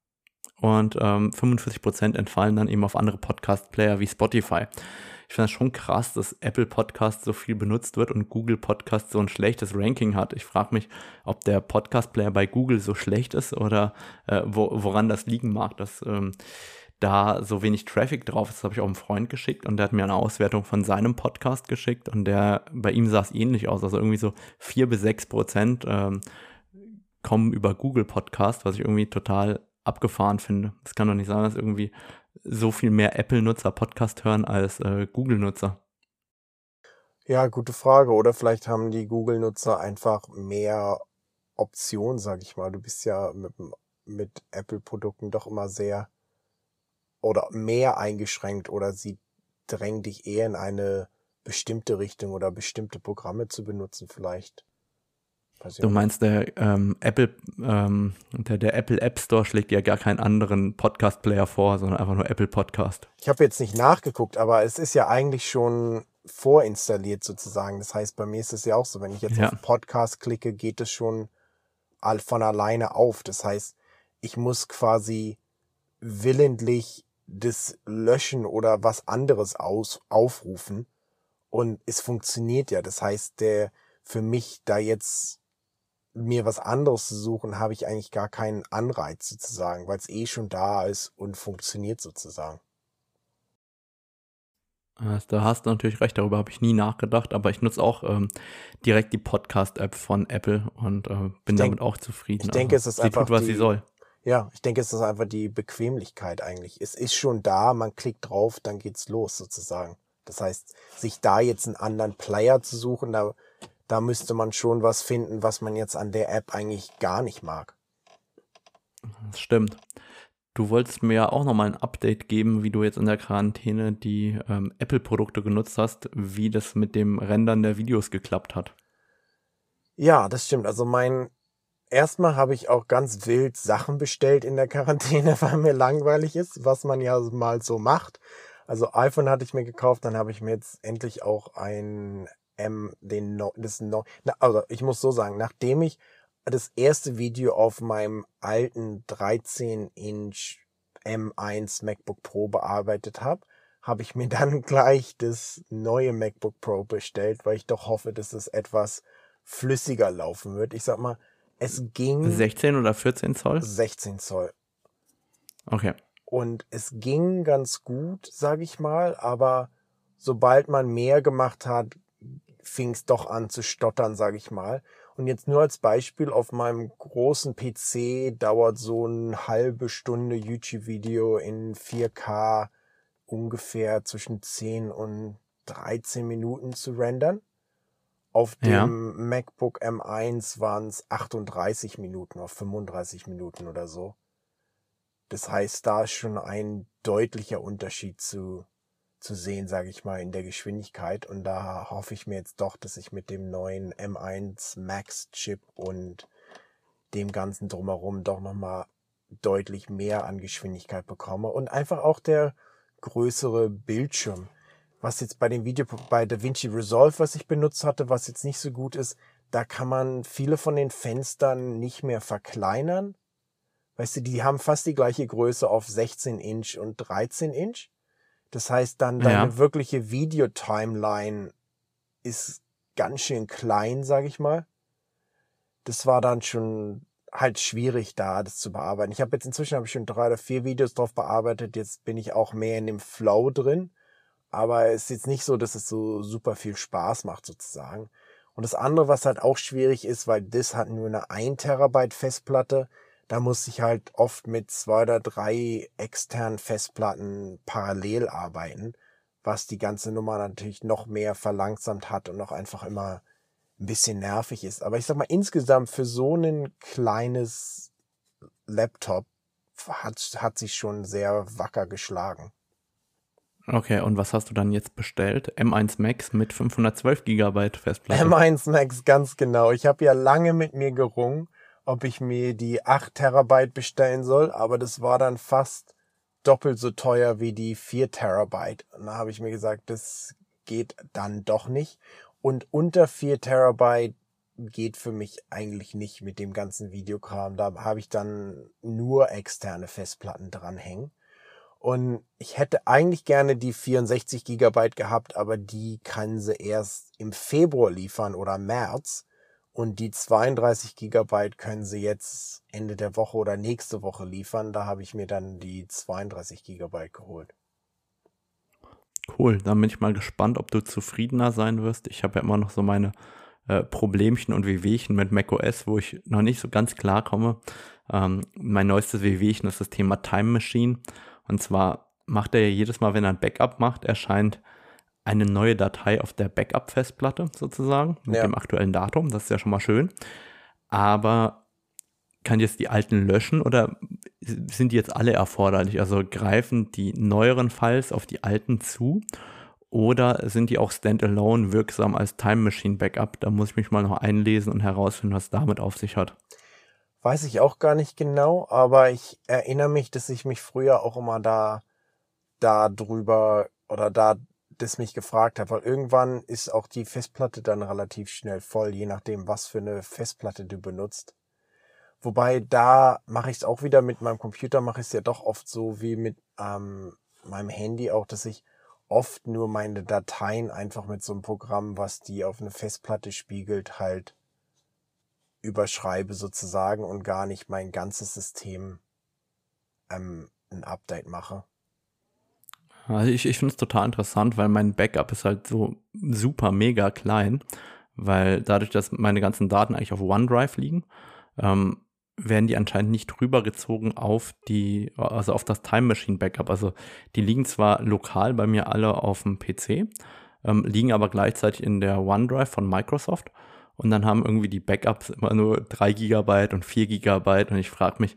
und ähm, 45 Prozent entfallen dann eben auf andere Podcast-Player wie Spotify. Ich finde das schon krass, dass Apple Podcast so viel benutzt wird und Google Podcast so ein schlechtes Ranking hat. Ich frage mich, ob der Podcast-Player bei Google so schlecht ist oder äh, wo, woran das liegen mag, dass ähm, da so wenig Traffic drauf ist. Das habe ich auch einem Freund geschickt und der hat mir eine Auswertung von seinem Podcast geschickt und der bei ihm sah es ähnlich aus. Also irgendwie so vier bis sechs Prozent ähm, kommen über Google Podcast, was ich irgendwie total abgefahren finde. Es kann doch nicht sein, dass irgendwie so viel mehr Apple-Nutzer Podcast hören als äh, Google-Nutzer. Ja, gute Frage. Oder vielleicht haben die Google-Nutzer einfach mehr Optionen, sag ich mal. Du bist ja mit, mit Apple-Produkten doch immer sehr oder mehr eingeschränkt oder sie drängen dich eher in eine bestimmte Richtung oder bestimmte Programme zu benutzen vielleicht. Du meinst, der ähm, Apple, ähm, der, der Apple App Store schlägt ja gar keinen anderen Podcast-Player vor, sondern einfach nur Apple Podcast. Ich habe jetzt nicht nachgeguckt, aber es ist ja eigentlich schon vorinstalliert sozusagen. Das heißt, bei mir ist es ja auch so, wenn ich jetzt ja. auf Podcast klicke, geht es schon von alleine auf. Das heißt, ich muss quasi willentlich das Löschen oder was anderes aus, aufrufen. Und es funktioniert ja. Das heißt, der, für mich da jetzt mir was anderes zu suchen, habe ich eigentlich gar keinen Anreiz sozusagen, weil es eh schon da ist und funktioniert sozusagen. Da hast du natürlich recht, darüber habe ich nie nachgedacht, aber ich nutze auch ähm, direkt die Podcast-App von Apple und äh, bin denk, damit auch zufrieden. Ich denke, also, es ist sie einfach. Tut, was die, sie soll. Ja, ich denke, es ist einfach die Bequemlichkeit eigentlich. Es ist schon da, man klickt drauf, dann geht's los sozusagen. Das heißt, sich da jetzt einen anderen Player zu suchen, da, da müsste man schon was finden, was man jetzt an der App eigentlich gar nicht mag. Das stimmt. Du wolltest mir ja auch nochmal ein Update geben, wie du jetzt in der Quarantäne die ähm, Apple-Produkte genutzt hast, wie das mit dem Rendern der Videos geklappt hat. Ja, das stimmt. Also mein Erstmal habe ich auch ganz wild Sachen bestellt in der Quarantäne, *laughs* weil mir langweilig ist, was man ja mal so macht. Also iPhone hatte ich mir gekauft, dann habe ich mir jetzt endlich auch ein M, den no, das no, na, also ich muss so sagen, nachdem ich das erste Video auf meinem alten 13 Inch M1 MacBook Pro bearbeitet habe, habe ich mir *laughs* dann gleich das neue MacBook Pro bestellt, weil ich doch hoffe, dass es etwas flüssiger laufen wird. Ich sag mal, es ging. 16 oder 14 Zoll? 16 Zoll. Okay. Und es ging ganz gut, sag ich mal, aber sobald man mehr gemacht hat, fing es doch an zu stottern, sag ich mal. Und jetzt nur als Beispiel, auf meinem großen PC dauert so eine halbe Stunde YouTube-Video in 4K ungefähr zwischen 10 und 13 Minuten zu rendern. Auf dem ja. MacBook M1 waren es 38 Minuten auf 35 Minuten oder so. Das heißt, da ist schon ein deutlicher Unterschied zu zu sehen, sage ich mal, in der Geschwindigkeit. Und da hoffe ich mir jetzt doch, dass ich mit dem neuen M1 Max Chip und dem ganzen drumherum doch nochmal deutlich mehr an Geschwindigkeit bekomme und einfach auch der größere Bildschirm. Was jetzt bei dem Video bei DaVinci Resolve, was ich benutzt hatte, was jetzt nicht so gut ist, da kann man viele von den Fenstern nicht mehr verkleinern. Weißt du, die haben fast die gleiche Größe auf 16 Inch und 13 Inch. Das heißt, dann deine ja. wirkliche Video-Timeline ist ganz schön klein, sag ich mal. Das war dann schon halt schwierig, da das zu bearbeiten. Ich habe jetzt inzwischen habe ich schon drei oder vier Videos drauf bearbeitet. Jetzt bin ich auch mehr in dem Flow drin. Aber es ist jetzt nicht so, dass es so super viel Spaß macht sozusagen. Und das andere, was halt auch schwierig ist, weil das hat nur eine 1 Terabyte Festplatte, da muss ich halt oft mit zwei oder drei externen Festplatten parallel arbeiten, was die ganze Nummer natürlich noch mehr verlangsamt hat und noch einfach immer ein bisschen nervig ist. Aber ich sag mal, insgesamt für so ein kleines Laptop hat, hat sich schon sehr wacker geschlagen. Okay, und was hast du dann jetzt bestellt? M1 Max mit 512 GB Festplatte. M1 Max, ganz genau. Ich habe ja lange mit mir gerungen, ob ich mir die 8 Terabyte bestellen soll, aber das war dann fast doppelt so teuer wie die 4 Terabyte. Und da habe ich mir gesagt, das geht dann doch nicht. Und unter 4 Terabyte geht für mich eigentlich nicht mit dem ganzen Videokram. Da habe ich dann nur externe Festplatten dranhängen. Und ich hätte eigentlich gerne die 64 Gigabyte gehabt, aber die kann sie erst im Februar liefern oder März. Und die 32 Gigabyte können sie jetzt Ende der Woche oder nächste Woche liefern. Da habe ich mir dann die 32 Gigabyte geholt. Cool, dann bin ich mal gespannt, ob du zufriedener sein wirst. Ich habe ja immer noch so meine äh, Problemchen und Wehwehchen mit macOS, wo ich noch nicht so ganz klar komme. Ähm, mein neuestes Wehwehchen ist das Thema Time Machine. Und zwar macht er ja jedes Mal, wenn er ein Backup macht, erscheint eine neue Datei auf der Backup-Festplatte sozusagen mit ja. dem aktuellen Datum. Das ist ja schon mal schön. Aber kann jetzt die alten löschen oder sind die jetzt alle erforderlich? Also greifen die neueren Files auf die alten zu oder sind die auch standalone wirksam als Time Machine Backup? Da muss ich mich mal noch einlesen und herausfinden, was damit auf sich hat. Weiß ich auch gar nicht genau, aber ich erinnere mich, dass ich mich früher auch immer da, da drüber oder da das mich gefragt habe, weil irgendwann ist auch die Festplatte dann relativ schnell voll, je nachdem, was für eine Festplatte du benutzt. Wobei da mache ich es auch wieder mit meinem Computer, mache ich es ja doch oft so wie mit ähm, meinem Handy auch, dass ich oft nur meine Dateien einfach mit so einem Programm, was die auf eine Festplatte spiegelt, halt überschreibe sozusagen und gar nicht mein ganzes System ähm, ein Update mache. Also ich, ich finde es total interessant, weil mein Backup ist halt so super mega klein, weil dadurch, dass meine ganzen Daten eigentlich auf OneDrive liegen, ähm, werden die anscheinend nicht rübergezogen auf die, also auf das Time Machine Backup. Also die liegen zwar lokal bei mir alle auf dem PC, ähm, liegen aber gleichzeitig in der OneDrive von Microsoft und dann haben irgendwie die Backups immer nur 3 Gigabyte und 4 Gigabyte und ich frage mich,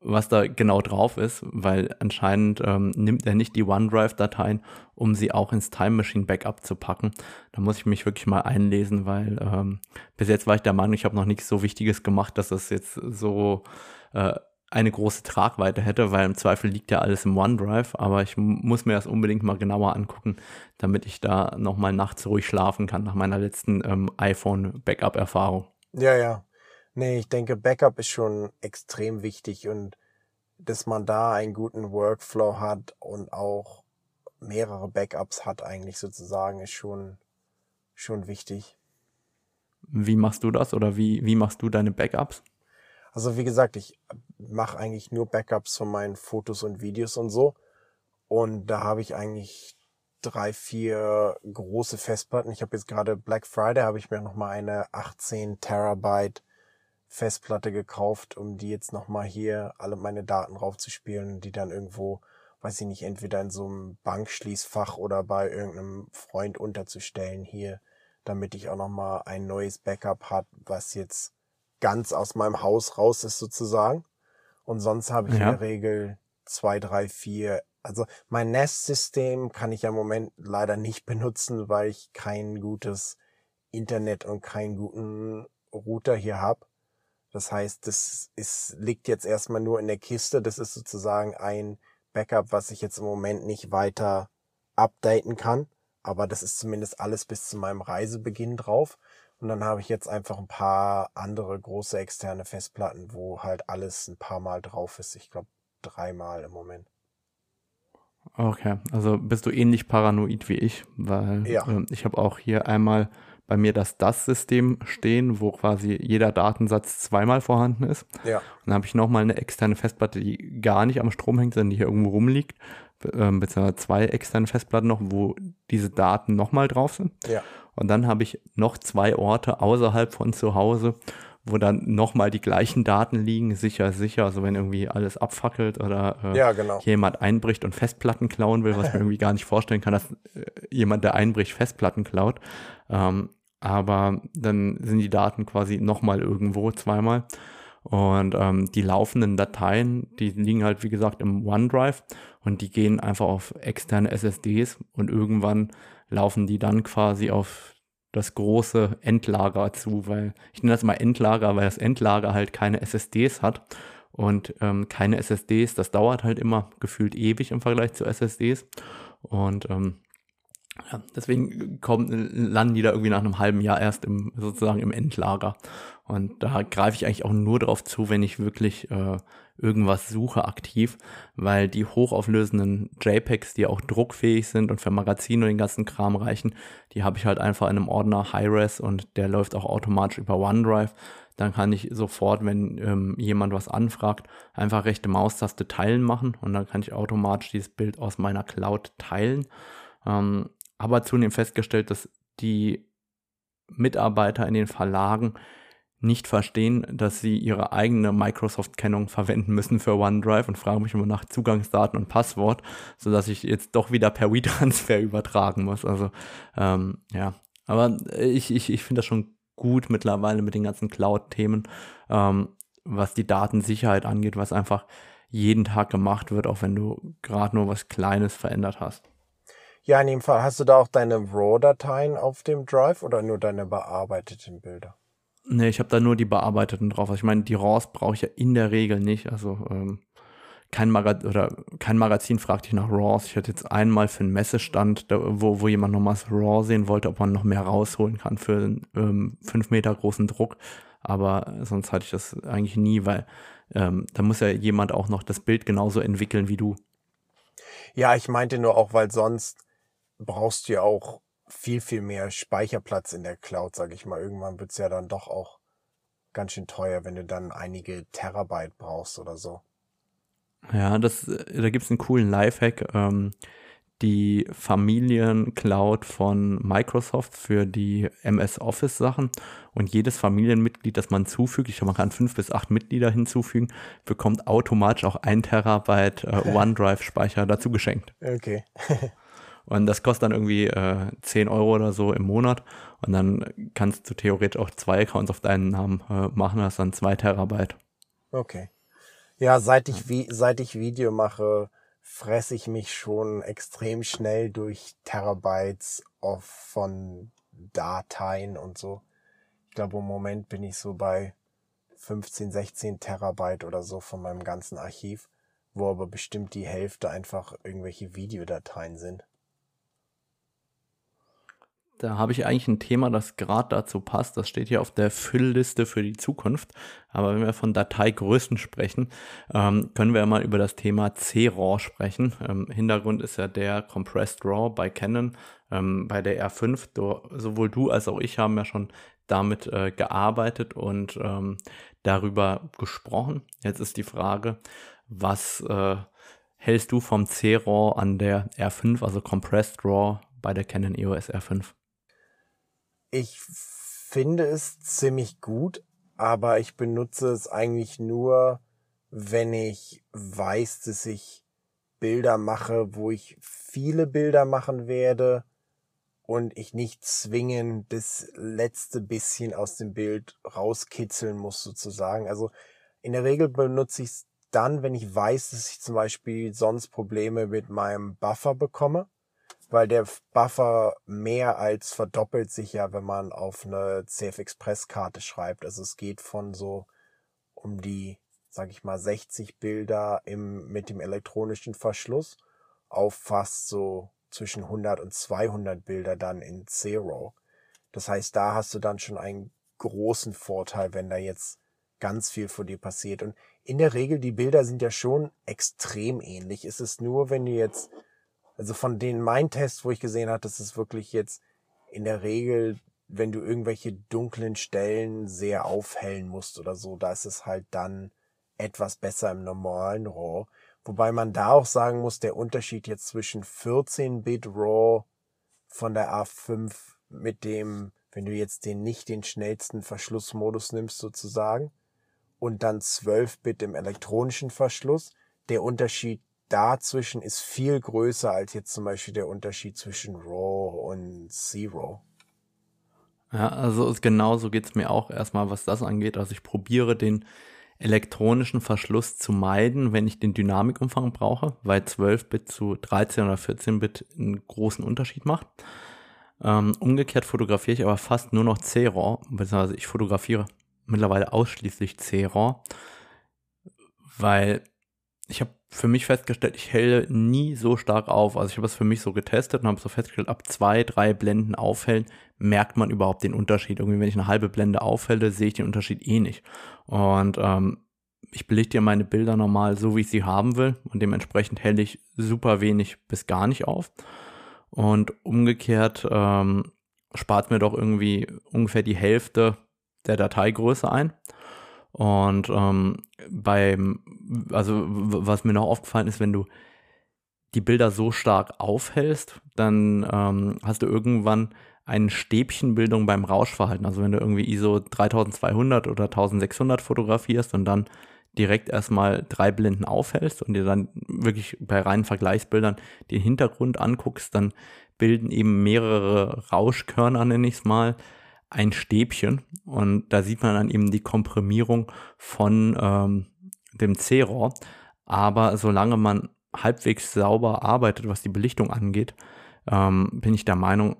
was da genau drauf ist, weil anscheinend ähm, nimmt er nicht die OneDrive-Dateien, um sie auch ins Time Machine Backup zu packen. Da muss ich mich wirklich mal einlesen, weil ähm, bis jetzt war ich der Meinung, ich habe noch nichts so Wichtiges gemacht, dass das jetzt so äh, eine große Tragweite hätte, weil im Zweifel liegt ja alles im OneDrive, aber ich muss mir das unbedingt mal genauer angucken, damit ich da nochmal nachts ruhig schlafen kann nach meiner letzten ähm, iPhone-Backup-Erfahrung. Ja, ja. Nee, ich denke, Backup ist schon extrem wichtig und dass man da einen guten Workflow hat und auch mehrere Backups hat eigentlich sozusagen, ist schon, schon wichtig. Wie machst du das oder wie, wie machst du deine Backups? Also wie gesagt, ich mache eigentlich nur Backups von meinen Fotos und Videos und so. Und da habe ich eigentlich drei, vier große Festplatten. Ich habe jetzt gerade Black Friday, habe ich mir nochmal eine 18 Terabyte Festplatte gekauft, um die jetzt nochmal hier alle meine Daten raufzuspielen, die dann irgendwo, weiß ich nicht, entweder in so einem Bankschließfach oder bei irgendeinem Freund unterzustellen hier, damit ich auch nochmal ein neues Backup hat, was jetzt ganz aus meinem Haus raus ist sozusagen. Und sonst habe ich ja. in der Regel zwei, drei, vier Also mein Nest-System kann ich ja im Moment leider nicht benutzen, weil ich kein gutes Internet und keinen guten Router hier habe. Das heißt, das ist, liegt jetzt erstmal nur in der Kiste. Das ist sozusagen ein Backup, was ich jetzt im Moment nicht weiter updaten kann. Aber das ist zumindest alles bis zu meinem Reisebeginn drauf. Und dann habe ich jetzt einfach ein paar andere große externe Festplatten, wo halt alles ein paar Mal drauf ist. Ich glaube dreimal im Moment. Okay, also bist du ähnlich paranoid wie ich, weil Ja. ähm, ich habe auch hier einmal bei mir das DAS-System stehen, wo quasi jeder Datensatz zweimal vorhanden ist. Ja. Und dann habe ich nochmal eine externe Festplatte, die gar nicht am Strom hängt, sondern die hier irgendwo rumliegt, ähm, beziehungsweise zwei externe Festplatten noch, wo diese Daten nochmal drauf sind. Ja. Und dann habe ich noch zwei Orte außerhalb von zu Hause, wo dann nochmal die gleichen Daten liegen, sicher, sicher. Also wenn irgendwie alles abfackelt oder äh, Ja, genau. jemand einbricht und Festplatten klauen will, was mir irgendwie gar nicht vorstellen kann, dass äh, jemand, der einbricht, Festplatten klaut. Ähm, aber dann sind die Daten quasi nochmal irgendwo zweimal. Und ähm, die laufenden Dateien, die liegen halt, wie gesagt, im OneDrive und die gehen einfach auf externe SSDs und irgendwann laufen die dann quasi auf das große Endlager zu, weil ich nenne das mal Endlager, weil das Endlager halt keine SSDs hat und ähm, keine SSDs, das dauert halt immer gefühlt ewig im Vergleich zu SSDs und ähm, ja, deswegen kommen, landen die da irgendwie nach einem halben Jahr erst im, sozusagen im Endlager. Und da greife ich eigentlich auch nur drauf zu, wenn ich wirklich äh, irgendwas suche aktiv, weil die hochauflösenden JPEGs, die auch druckfähig sind und für Magazine und den ganzen Kram reichen, die habe ich halt einfach in einem Ordner Hi-Res und der läuft auch automatisch über OneDrive. Dann kann ich sofort, wenn ähm, jemand was anfragt, einfach rechte Maustaste teilen machen und dann kann ich automatisch dieses Bild aus meiner Cloud teilen. Ähm, aber zunehmend festgestellt, dass die Mitarbeiter in den Verlagen nicht verstehen, dass sie ihre eigene Microsoft-Kennung verwenden müssen für OneDrive und fragen mich immer nach Zugangsdaten und Passwort, sodass ich jetzt doch wieder per WeTransfer *laughs* übertragen muss. Also ähm, ja, aber ich, ich, ich finde das schon gut mittlerweile mit den ganzen Cloud-Themen, ähm, was die Datensicherheit angeht, was einfach jeden Tag gemacht wird, auch wenn du gerade nur was Kleines verändert hast. Ja, in dem Fall hast du da auch deine RAW-Dateien auf dem Drive oder nur deine bearbeiteten Bilder? Nee, ich habe da nur die bearbeiteten drauf. Also ich meine, die RAWs brauche ich ja in der Regel nicht. Also ähm, kein, Maga oder kein Magazin fragt dich nach RAWs. Ich hatte jetzt einmal für einen Messestand, da, wo, wo jemand nochmal das RAW sehen wollte, ob man noch mehr rausholen kann für einen ähm, fünf Meter großen Druck. Aber sonst hatte ich das eigentlich nie, weil ähm, da muss ja jemand auch noch das Bild genauso entwickeln wie du. Ja, ich meinte nur auch, weil sonst brauchst du ja auch viel, viel mehr Speicherplatz in der Cloud, sag ich mal. Irgendwann wird's ja dann doch auch ganz schön teuer, wenn du dann einige Terabyte brauchst oder so. Ja, das, äh, da gibt's einen coolen Lifehack. Ähm, die Familiencloud von Microsoft für die MS Office Sachen und jedes Familienmitglied, das man zufügt, ich glaube, man kann fünf bis acht Mitglieder hinzufügen, bekommt automatisch auch ein Terabyte äh, *laughs* OneDrive Speicher dazu geschenkt. Okay. *laughs* Und das kostet dann irgendwie äh, 10 Euro oder so im Monat. Und dann kannst du theoretisch auch zwei Accounts auf deinen Namen äh, machen, hast dann zwei Terabyte. Okay. Ja, seit ich, wie, seit ich Video mache, fresse ich mich schon extrem schnell durch Terabytes auf, von Dateien und so. Ich glaube, im Moment bin ich so bei 15, 16 Terabyte oder so von meinem ganzen Archiv, wo aber bestimmt die Hälfte einfach irgendwelche Videodateien sind. Da habe ich eigentlich ein Thema, das gerade dazu passt. Das steht hier auf der Füllliste für die Zukunft. Aber wenn wir von Dateigrößen sprechen, ähm, können wir mal über das Thema C-RAW sprechen. Ähm, Hintergrund ist ja der Compressed RAW bei Canon, ähm, bei der R5. Du, sowohl du als auch ich haben ja schon damit äh, gearbeitet und ähm, darüber gesprochen. Jetzt ist die Frage, was äh, hältst du vom C-RAW an der R5, also Compressed RAW bei der Canon EOS R5? Ich finde es ziemlich gut, aber ich benutze es eigentlich nur, wenn ich weiß, dass ich Bilder mache, wo ich viele Bilder machen werde und ich nicht zwingend das letzte bisschen aus dem Bild rauskitzeln muss sozusagen. Also in der Regel benutze ich es dann, wenn ich weiß, dass ich zum Beispiel sonst Probleme mit meinem Buffer bekomme, weil der Buffer mehr als verdoppelt sich ja, wenn man auf eine CF Express Karte schreibt. Also es geht von so um die, sag ich mal, 60 Bilder im, mit dem elektronischen Verschluss auf fast so zwischen 100 und 200 Bilder dann in Zero. Das heißt, da hast du dann schon einen großen Vorteil, wenn da jetzt ganz viel vor dir passiert. Und in der Regel, die Bilder sind ja schon extrem ähnlich. Es ist nur, wenn du jetzt, also von den mein Tests, wo ich gesehen habe, das ist wirklich jetzt in der Regel, wenn du irgendwelche dunklen Stellen sehr aufhellen musst oder so, da ist es halt dann etwas besser im normalen RAW. Wobei man da auch sagen muss, der Unterschied jetzt zwischen 14-Bit RAW von der A5 mit dem, wenn du jetzt den nicht den schnellsten Verschlussmodus nimmst sozusagen, und dann 12-Bit im elektronischen Verschluss. Der Unterschied dazwischen ist viel größer als jetzt zum Beispiel der Unterschied zwischen RAW und Zero. Ja, also genauso geht es mir auch erstmal, was das angeht. Also ich probiere den elektronischen Verschluss zu meiden, wenn ich den Dynamikumfang brauche, weil 12-Bit zu 13 oder 14-Bit einen großen Unterschied macht. Ähm, umgekehrt fotografiere ich aber fast nur noch C-RAW, beziehungsweise ich fotografiere mittlerweile ausschließlich C-RAW, weil ich habe für mich festgestellt, ich helle nie so stark auf. Also ich habe es für mich so getestet und habe so festgestellt, ab zwei, drei Blenden aufhellen, merkt man überhaupt den Unterschied. Irgendwie, wenn ich eine halbe Blende aufhelle, sehe ich den Unterschied eh nicht. Und ähm, ich belichte ja meine Bilder normal so, wie ich sie haben will. Und dementsprechend helle ich super wenig bis gar nicht auf. Und umgekehrt ähm, spart mir doch irgendwie ungefähr die Hälfte der Dateigröße ein. Und ähm, beim, also was mir noch aufgefallen ist, wenn du die Bilder so stark aufhältst, dann ähm, hast du irgendwann eine Stäbchenbildung beim Rauschverhalten. Also wenn du irgendwie ISO 3200 oder 1600 fotografierst und dann direkt erstmal drei Blenden aufhältst und dir dann wirklich bei reinen Vergleichsbildern den Hintergrund anguckst, dann bilden eben mehrere Rauschkörner, nenne ich es mal, ein Stäbchen und da sieht man dann eben die Komprimierung von ähm, dem C-Rohr. Aber solange man halbwegs sauber arbeitet, was die Belichtung angeht, ähm, bin ich der Meinung,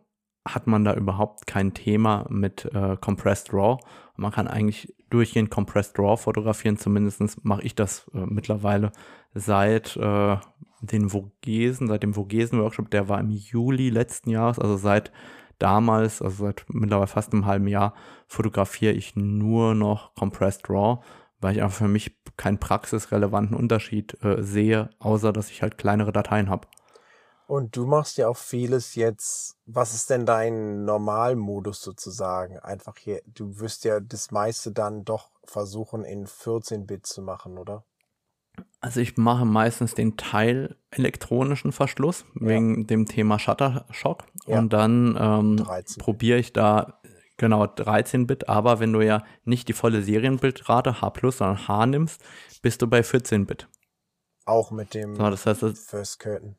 hat man da überhaupt kein Thema mit äh, Compressed RAW. Man kann eigentlich durchgehend Compressed RAW fotografieren, zumindest mache ich das äh, mittlerweile seit äh, den Vogesen, seit dem Vogesen-Workshop, der war im Juli letzten Jahres, also seit damals, also seit mittlerweile fast einem halben Jahr, fotografiere ich nur noch Compressed RAW, weil ich einfach für mich keinen praxisrelevanten Unterschied äh, sehe, außer dass ich halt kleinere Dateien habe. Und du machst ja auch vieles jetzt. Was ist denn dein Normalmodus sozusagen? Einfach hier, du wirst ja das meiste dann doch versuchen in 14-Bit zu machen, oder? Also ich mache meistens den Teil elektronischen Verschluss ja. wegen dem Thema Shuttershock ja. und dann ähm, probiere ich da genau 13-Bit, aber wenn du ja nicht die volle Serienbildrate H+, sondern H nimmst, bist du bei 14-Bit. Auch mit dem so, das heißt, First Curtain.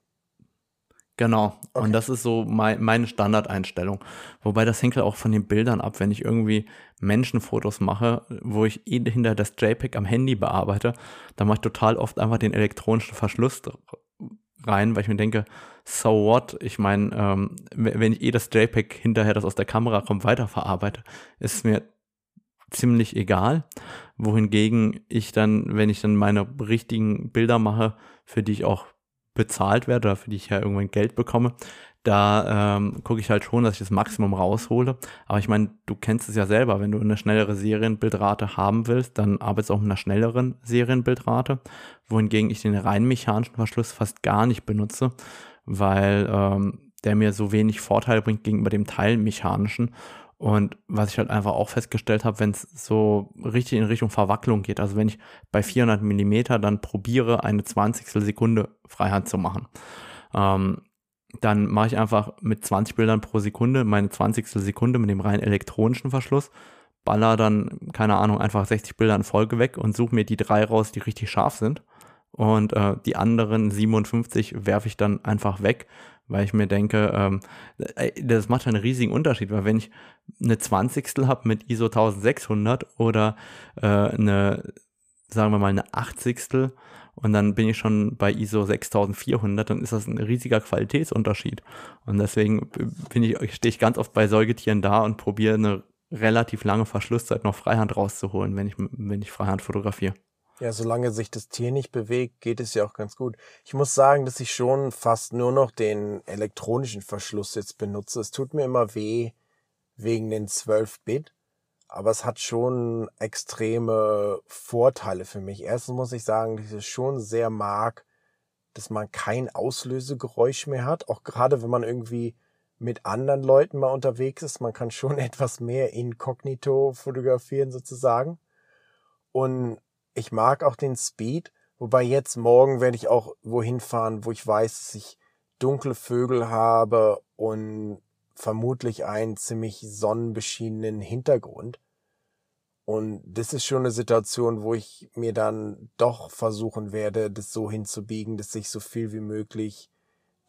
Genau. Okay. Und das ist so mein, meine Standardeinstellung. Wobei das hängt ja auch von den Bildern ab. Wenn ich irgendwie Menschenfotos mache, wo ich eh hinter das JPEG am Handy bearbeite, dann mache ich total oft einfach den elektronischen Verschluss rein, weil ich mir denke, so what? Ich meine, ähm, wenn ich eh das JPEG hinterher, das aus der Kamera kommt, weiterverarbeite, ist es mir ziemlich egal. Wohingegen ich dann, wenn ich dann meine richtigen Bilder mache, für die ich auch bezahlt werde für die ich ja irgendwann Geld bekomme, da ähm, gucke ich halt schon, dass ich das Maximum raushole. Aber ich meine, du kennst es ja selber, wenn du eine schnellere Serienbildrate haben willst, dann arbeitest du auch mit einer schnelleren Serienbildrate, wohingegen ich den rein mechanischen Verschluss fast gar nicht benutze, weil ähm, der mir so wenig Vorteile bringt gegenüber dem teilmechanischen. Und was ich halt einfach auch festgestellt habe, wenn es so richtig in Richtung Verwacklung geht, also wenn ich bei 400 Millimeter dann probiere, eine 20. Sekunde Freihand zu machen, ähm, dann mache ich einfach mit 20 Bildern pro Sekunde meine 20. Sekunde mit dem rein elektronischen Verschluss, baller dann, keine Ahnung, einfach 60 Bilder in Folge weg und suche mir die drei raus, die richtig scharf sind. Und äh, die anderen 57 werfe ich dann einfach weg, weil ich mir denke, ähm, äh, das macht einen riesigen Unterschied, weil wenn ich eine 20. habe mit ISO 1600 oder äh, eine sagen wir mal eine Achtzigstel und dann bin ich schon bei ISO 6400, dann ist das ein riesiger Qualitätsunterschied. Und deswegen bin ich, stehe ich ganz oft bei Säugetieren da und probiere eine relativ lange Verschlusszeit noch Freihand rauszuholen, wenn ich, wenn ich Freihand fotografiere. Ja, solange sich das Tier nicht bewegt, geht es ja auch ganz gut. Ich muss sagen, dass ich schon fast nur noch den elektronischen Verschluss jetzt benutze. Es tut mir immer weh wegen den 12 Bit, aber es hat schon extreme Vorteile für mich. Erstens muss ich sagen, dass ich es schon sehr mag, dass man kein Auslösegeräusch mehr hat, auch gerade wenn man irgendwie mit anderen Leuten mal unterwegs ist. Man kann schon *laughs* etwas mehr inkognito fotografieren sozusagen. Und ich mag auch den Speed, wobei jetzt morgen werde ich auch wohin fahren, wo ich weiß, dass ich dunkle Vögel habe und vermutlich einen ziemlich sonnenbeschienenen Hintergrund. Und das ist schon eine Situation, wo ich mir dann doch versuchen werde, das so hinzubiegen, dass ich so viel wie möglich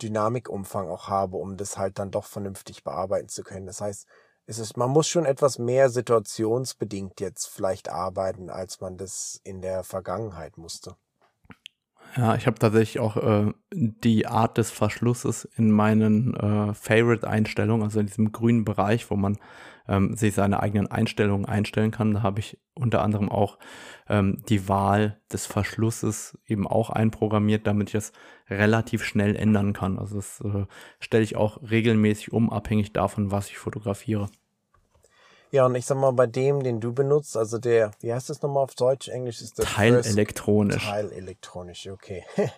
Dynamikumfang auch habe, um das halt dann doch vernünftig bearbeiten zu können. Das heißt, es ist, man muss schon etwas mehr situationsbedingt jetzt vielleicht arbeiten, als man das in der Vergangenheit musste. Ja, ich habe tatsächlich auch äh, die Art des Verschlusses in meinen äh, Favorite-Einstellungen, also in diesem grünen Bereich, wo man ähm, sich seine eigenen Einstellungen einstellen kann. Da habe ich unter anderem auch ähm, die Wahl des Verschlusses eben auch einprogrammiert, damit ich das relativ schnell ändern kann. Also das äh, stelle ich auch regelmäßig um, abhängig davon, was ich fotografiere. Ja, und ich sag mal, bei dem, den du benutzt, also der, wie heißt das nochmal auf Deutsch? Englisch ist der Teilelektronisch. Teilelektronisch, okay. *laughs*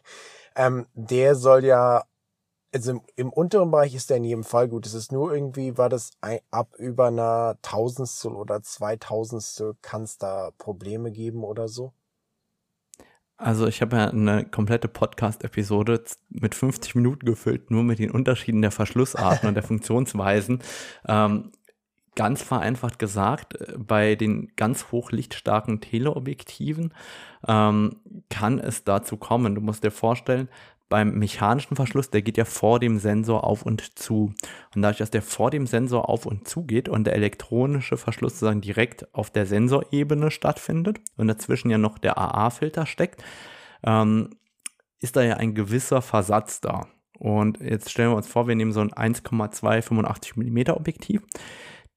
ähm, der soll ja, also im, im, unteren Bereich ist der in jedem Fall gut. Es ist nur irgendwie, war das ein, ab über einer Tausendstel oder Zweitausendstel kann es da Probleme geben oder so? Also ich habe ja eine komplette Podcast-Episode mit 50 Minuten gefüllt, nur mit den Unterschieden der Verschlussarten und der *laughs* Funktionsweisen. Ähm, ganz vereinfacht gesagt, äh, bei den ganz hochlichtstarken Teleobjektiven ähm, kann es dazu kommen. Du musst dir vorstellen, beim mechanischen Verschluss, der geht ja vor dem Sensor auf und zu. Und dadurch, dass der vor dem Sensor auf und zu geht und der elektronische Verschluss sozusagen direkt auf der Sensorebene stattfindet und dazwischen ja noch der AA-Filter steckt, ähm, ist da ja ein gewisser Versatz da. Und jetzt stellen wir uns vor, wir nehmen so ein 1,285 mm Objektiv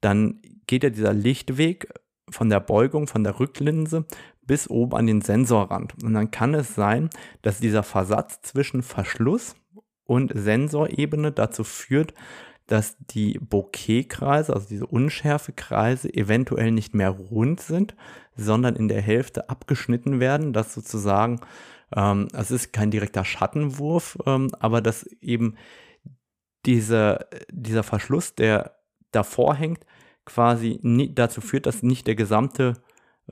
dann geht ja dieser Lichtweg von der Beugung, von der Rücklinse bis oben an den Sensorrand. Und dann kann es sein, dass dieser Versatz zwischen Verschluss und Sensorebene dazu führt, dass die Bokeh-Kreise, also diese Unschärfe-Kreise, eventuell nicht mehr rund sind, sondern in der Hälfte abgeschnitten werden, dass sozusagen, ähm, es ist kein direkter Schattenwurf, ähm, aber dass eben diese, dieser Verschluss, der davor hängt, quasi dazu führt, dass nicht der gesamte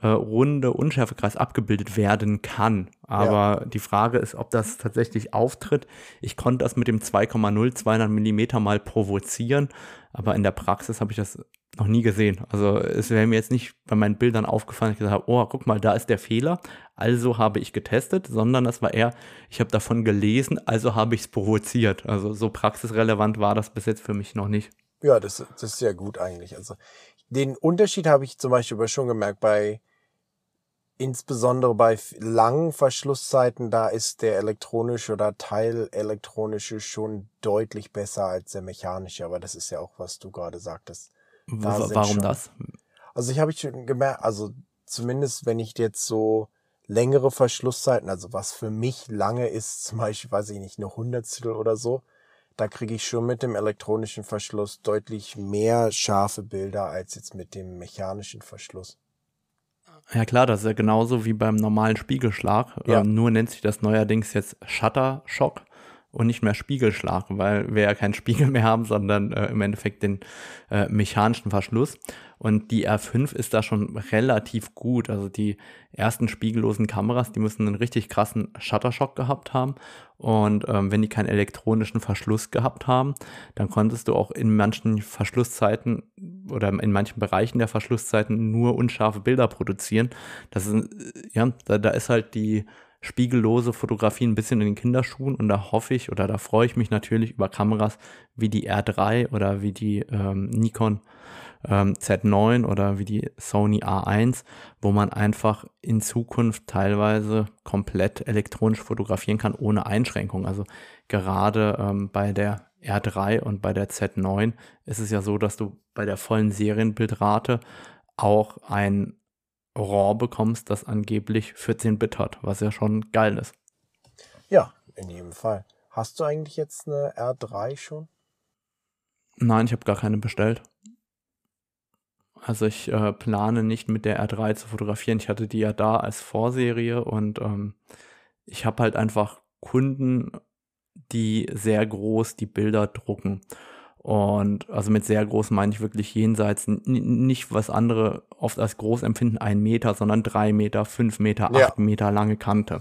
äh, runde Unschärfekreis abgebildet werden kann. Aber ja. die Frage ist, ob das tatsächlich auftritt. Ich konnte das mit dem 2,0 200 Millimeter mal provozieren, aber in der Praxis habe ich das noch nie gesehen. Also es wäre mir jetzt nicht bei meinen Bildern aufgefallen, dass ich gesagt habe, oh, guck mal, da ist der Fehler, also habe ich getestet, sondern das war eher, ich habe davon gelesen, also habe ich es provoziert. Also so praxisrelevant war das bis jetzt für mich noch nicht. Ja, das, das ist ja gut eigentlich. Also den Unterschied habe ich zum Beispiel aber schon gemerkt bei insbesondere bei langen Verschlusszeiten, da ist der elektronische oder teilelektronische schon deutlich besser als der mechanische. Aber das ist ja auch, was du gerade sagtest. Da Warum schon, das? Also ich habe schon gemerkt, also zumindest wenn ich jetzt so längere Verschlusszeiten, also was für mich lange ist, zum Beispiel, weiß ich nicht, eine Hundertstel oder so, da kriege ich schon mit dem elektronischen Verschluss deutlich mehr scharfe Bilder als jetzt mit dem mechanischen Verschluss. Ja klar, das ist ja genauso wie beim normalen Spiegelschlag. Ja. Ähm, nur nennt sich das neuerdings jetzt Shuttershock und nicht mehr Spiegelschlag, weil wir ja keinen *laughs* Spiegel mehr haben, sondern äh, im Endeffekt den äh, mechanischen Verschluss. Und die R5 ist da schon relativ gut. Also die ersten spiegellosen Kameras, die müssen einen richtig krassen Shuttershock gehabt haben. Und ähm, wenn die keinen elektronischen Verschluss gehabt haben, dann konntest du auch in manchen Verschlusszeiten oder in manchen Bereichen der Verschlusszeiten nur unscharfe Bilder produzieren. Das ist, ja, da, da ist halt die spiegellose Fotografie ein bisschen in den Kinderschuhen und da hoffe ich oder da freue ich mich natürlich über Kameras wie die R3 oder wie die ähm, Nikon ähm, Z9 oder wie die Sony A1, wo man einfach in Zukunft teilweise komplett elektronisch fotografieren kann ohne Einschränkung. Also gerade ähm, bei der R3 und bei der Z9 ist es ja so, dass du bei der vollen Serienbildrate auch ein RAW bekommst, das angeblich 14 Bit hat, was ja schon geil ist. Ja, in jedem Fall. Hast du eigentlich jetzt eine R3 schon? Nein, ich habe gar keine bestellt. Also ich äh, plane nicht mit der R3 zu fotografieren. Ich hatte die ja da als Vorserie und ähm, ich habe halt einfach Kunden, die sehr groß die Bilder drucken. Und also mit sehr groß meine ich wirklich jenseits, nicht was andere oft als groß empfinden, ein Meter, sondern drei Meter, fünf Meter, acht ja. Meter lange Kante.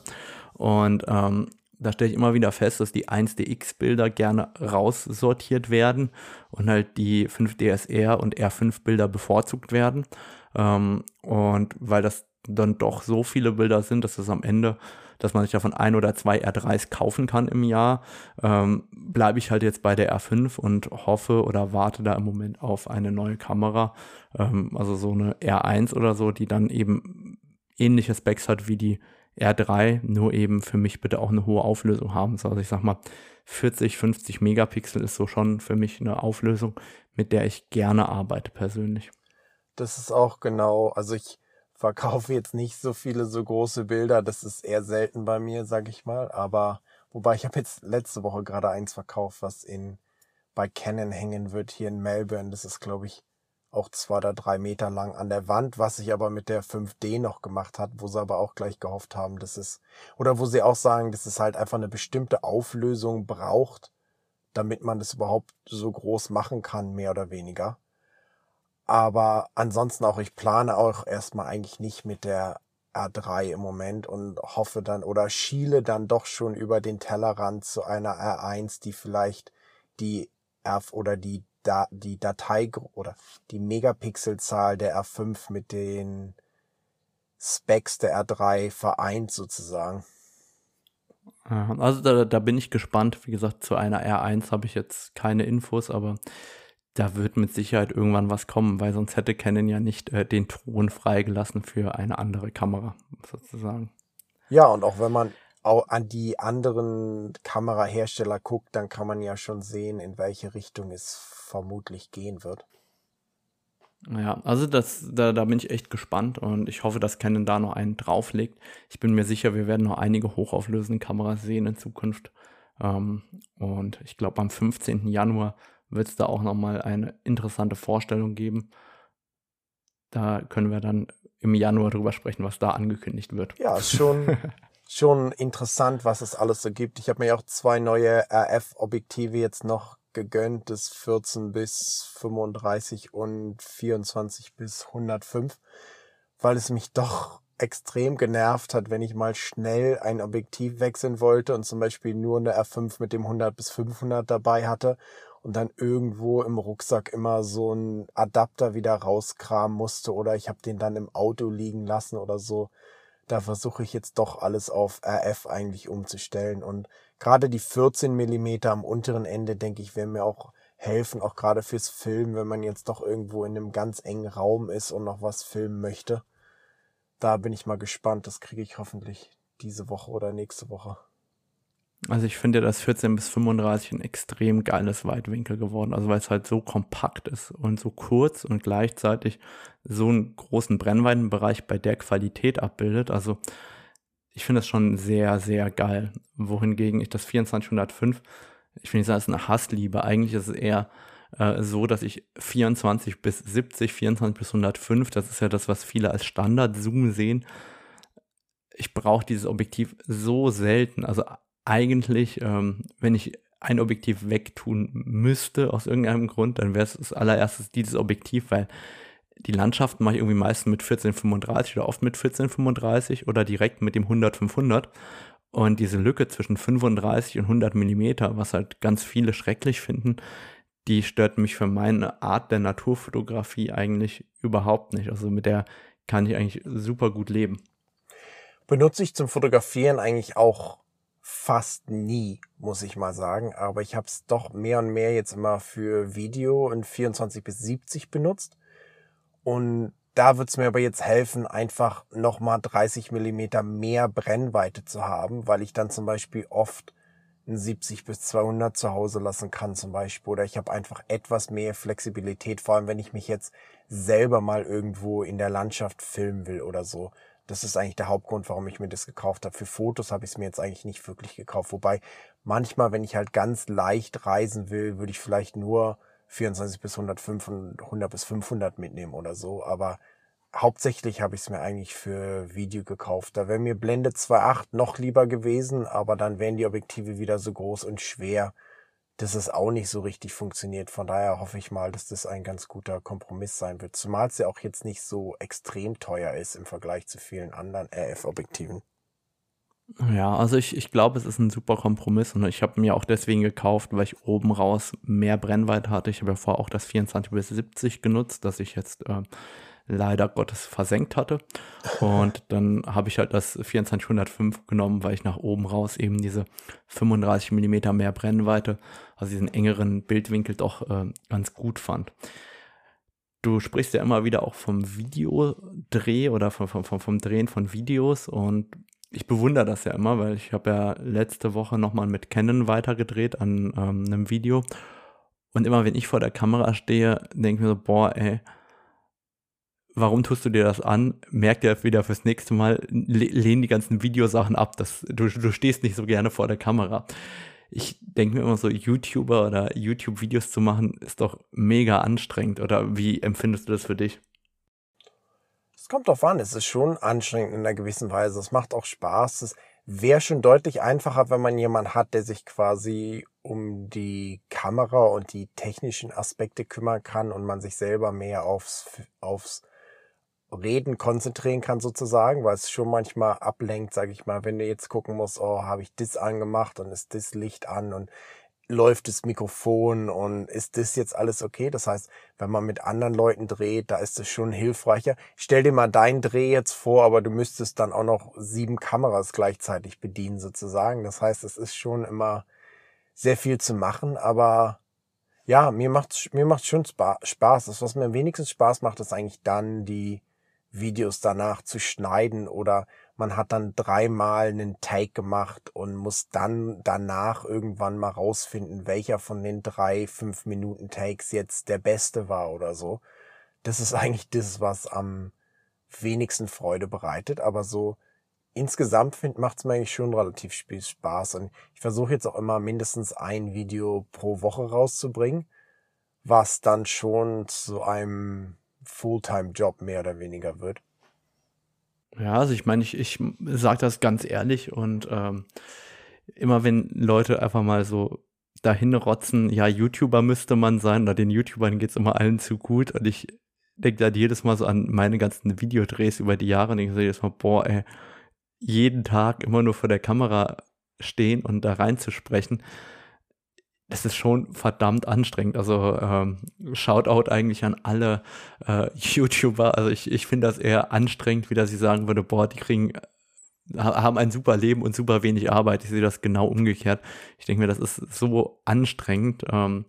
Und ähm, da stelle ich immer wieder fest, dass die 1DX-Bilder gerne raussortiert werden und halt die 5DSR und R5-Bilder bevorzugt werden. Ähm, und weil das dann doch so viele Bilder sind, dass es am Ende, dass man sich davon ein oder zwei R3s kaufen kann im Jahr, ähm, bleibe ich halt jetzt bei der R5 und hoffe oder warte da im Moment auf eine neue Kamera. Ähm, also so eine R1 oder so, die dann eben ähnliche Specs hat wie die R3, nur eben für mich bitte auch eine hohe Auflösung haben. Also ich sag mal, 40, 50 Megapixel ist so schon für mich eine Auflösung, mit der ich gerne arbeite persönlich. Das ist auch genau, also ich verkaufe jetzt nicht so viele so große Bilder, das ist eher selten bei mir, sag ich mal, aber wobei ich habe jetzt letzte Woche gerade eins verkauft, was in bei Canon hängen wird hier in Melbourne. Das ist glaube ich auch zwei oder drei Meter lang an der Wand, was sich aber mit der 5D noch gemacht hat, wo sie aber auch gleich gehofft haben, dass es, oder wo sie auch sagen, dass es halt einfach eine bestimmte Auflösung braucht, damit man das überhaupt so groß machen kann, mehr oder weniger. Aber ansonsten auch, ich plane auch erstmal eigentlich nicht mit der R3 im Moment und hoffe dann oder schiele dann doch schon über den Tellerrand zu einer R1, die vielleicht die R oder die da die Datei oder die Megapixelzahl der R5 mit den Specs der R3 vereint sozusagen. Also da, da bin ich gespannt. Wie gesagt, zu einer R1 habe ich jetzt keine Infos, aber da wird mit Sicherheit irgendwann was kommen, weil sonst hätte Canon ja nicht äh, den Thron freigelassen für eine andere Kamera, sozusagen. Ja, und auch wenn man auch an die anderen Kamerahersteller guckt, dann kann man ja schon sehen, in welche Richtung es vermutlich gehen wird. Ja, also das, da, da bin ich echt gespannt und ich hoffe, dass Canon da noch einen drauflegt. Ich bin mir sicher, wir werden noch einige hochauflösende Kameras sehen in Zukunft. Ähm, und ich glaube, am 15. Januar wird es da auch nochmal eine interessante Vorstellung geben. Da können wir dann im Januar drüber sprechen, was da angekündigt wird. Ja, ist schon, *laughs* schon interessant, was es alles so gibt. Ich habe mir auch zwei neue RF-Objektive jetzt noch gegönnt, das 14 bis 35 und 24 bis 105, weil es mich doch extrem genervt hat, wenn ich mal schnell ein Objektiv wechseln wollte und zum Beispiel nur eine R5 mit dem 100 bis 500 dabei hatte und dann irgendwo im Rucksack immer so ein Adapter wieder rauskramen musste oder ich habe den dann im Auto liegen lassen oder so da versuche ich jetzt doch alles auf RF eigentlich umzustellen. Und gerade die 14 Millimeter am unteren Ende, denke ich, werden mir auch helfen, auch gerade fürs Filmen, wenn man jetzt doch irgendwo in einem ganz engen Raum ist und noch was filmen möchte. Da bin ich mal gespannt. Das kriege ich hoffentlich diese Woche oder nächste Woche. Also ich finde das 14 bis 35 ein extrem geiles Weitwinkel geworden, also weil es halt so kompakt ist und so kurz und gleichzeitig so einen großen Brennweitenbereich bei der Qualität abbildet. Also ich finde das schon sehr, sehr geil. Wohingegen ich das 2405, ich finde, das ist eine Hassliebe. Eigentlich ist es eher äh, so, dass ich 24 bis 70, 24 bis 105, das ist ja das, was viele als Standard-Zoom sehen. Ich brauche dieses Objektiv so selten. Also eigentlich, ähm, wenn ich ein Objektiv wegtun müsste aus irgendeinem Grund, dann wäre es als allererstes dieses Objektiv, weil die Landschaften mache ich irgendwie meistens mit 1435 oder oft mit 1435 oder direkt mit dem 100-500. Und diese Lücke zwischen 35 und 100 Millimeter, was halt ganz viele schrecklich finden, die stört mich für meine Art der Naturfotografie eigentlich überhaupt nicht. Also mit der kann ich eigentlich super gut leben. Benutze ich zum Fotografieren eigentlich auch fast nie, muss ich mal sagen. Aber ich habe es doch mehr und mehr jetzt immer für Video in 24 bis 70 benutzt. Und da wird es mir aber jetzt helfen, einfach nochmal 30 Millimeter mehr Brennweite zu haben, weil ich dann zum Beispiel oft ein 70 bis 200 zu Hause lassen kann zum Beispiel. Oder ich habe einfach etwas mehr Flexibilität, vor allem wenn ich mich jetzt selber mal irgendwo in der Landschaft filmen will oder so. Das ist eigentlich der Hauptgrund, warum ich mir das gekauft habe. Für Fotos habe ich es mir jetzt eigentlich nicht wirklich gekauft. Wobei manchmal, wenn ich halt ganz leicht reisen will, würde ich vielleicht nur 24 bis 105 und 100 bis 500 mitnehmen oder so. Aber hauptsächlich habe ich es mir eigentlich für Video gekauft. Da wäre mir Blende 2.8 noch lieber gewesen, aber dann wären die Objektive wieder so groß und schwer, dass es auch nicht so richtig funktioniert. Von daher hoffe ich mal, dass das ein ganz guter Kompromiss sein wird. Zumal es ja auch jetzt nicht so extrem teuer ist im Vergleich zu vielen anderen RF-Objektiven. Ja, also ich, ich glaube, es ist ein super Kompromiss und ich habe mir auch deswegen gekauft, weil ich oben raus mehr Brennweite hatte. Ich habe ja vorher auch das 24 bis 70 genutzt, das ich jetzt äh, leider Gottes versenkt hatte. Und dann habe ich halt das 2405 genommen, weil ich nach oben raus eben diese 35 mm mehr Brennweite, also diesen engeren Bildwinkel doch äh, ganz gut fand. Du sprichst ja immer wieder auch vom Videodreh oder vom, vom, vom Drehen von Videos und ich bewundere das ja immer, weil ich habe ja letzte Woche nochmal mit Canon weitergedreht an ähm, einem Video. Und immer wenn ich vor der Kamera stehe, denke ich mir so, boah, ey, warum tust du dir das an? Merk dir wieder fürs nächste Mal, lehn die ganzen Videosachen ab. Das, du, du stehst nicht so gerne vor der Kamera. Ich denke mir immer so, YouTuber oder YouTube-Videos zu machen, ist doch mega anstrengend. Oder wie empfindest du das für dich? Es kommt drauf an, es ist schon anstrengend in einer gewissen Weise. Es macht auch Spaß. Es wäre schon deutlich einfacher, wenn man jemanden hat, der sich quasi um die Kamera und die technischen Aspekte kümmern kann und man sich selber mehr aufs, aufs Reden konzentrieren kann sozusagen, weil es schon manchmal ablenkt, sage ich mal, wenn du jetzt gucken musst, oh, habe ich das angemacht und ist das Licht an und läuft das Mikrofon und ist das jetzt alles okay? Das heißt, wenn man mit anderen Leuten dreht, da ist es schon hilfreicher. Stell dir mal deinen Dreh jetzt vor, aber du müsstest dann auch noch sieben Kameras gleichzeitig bedienen sozusagen. Das heißt, es ist schon immer sehr viel zu machen, aber ja, mir macht's, mir macht's schon Spaß. Das, was mir am wenigsten Spaß macht, ist eigentlich dann die Videos danach zu schneiden oder man hat dann dreimal einen Take gemacht und muss dann danach irgendwann mal rausfinden, welcher von den drei fünf Minuten Takes jetzt der beste war oder so. Das ist eigentlich das, was am wenigsten Freude bereitet, aber so insgesamt macht es mir eigentlich schon relativ viel Spaß und ich versuche jetzt auch immer mindestens ein Video pro Woche rauszubringen, was dann schon zu einem Fulltime-Job mehr oder weniger wird. Ja, also ich meine, ich, ich sage das ganz ehrlich und ähm, immer wenn Leute einfach mal so dahin rotzen, ja, YouTuber müsste man sein, oder den YouTubern geht es immer allen zu gut und ich denke da jedes Mal so an meine ganzen Videodrehs über die Jahre und ich sage jedes Mal, boah, ey, jeden Tag immer nur vor der Kamera stehen und da reinzusprechen, es ist schon verdammt anstrengend. Also ähm, Shoutout eigentlich an alle äh, YouTuber. Also ich, ich finde das eher anstrengend, wie dass ich sagen würde, boah, die kriegen haben ein super Leben und super wenig Arbeit. Ich sehe das genau umgekehrt. Ich denke mir, das ist so anstrengend, ähm,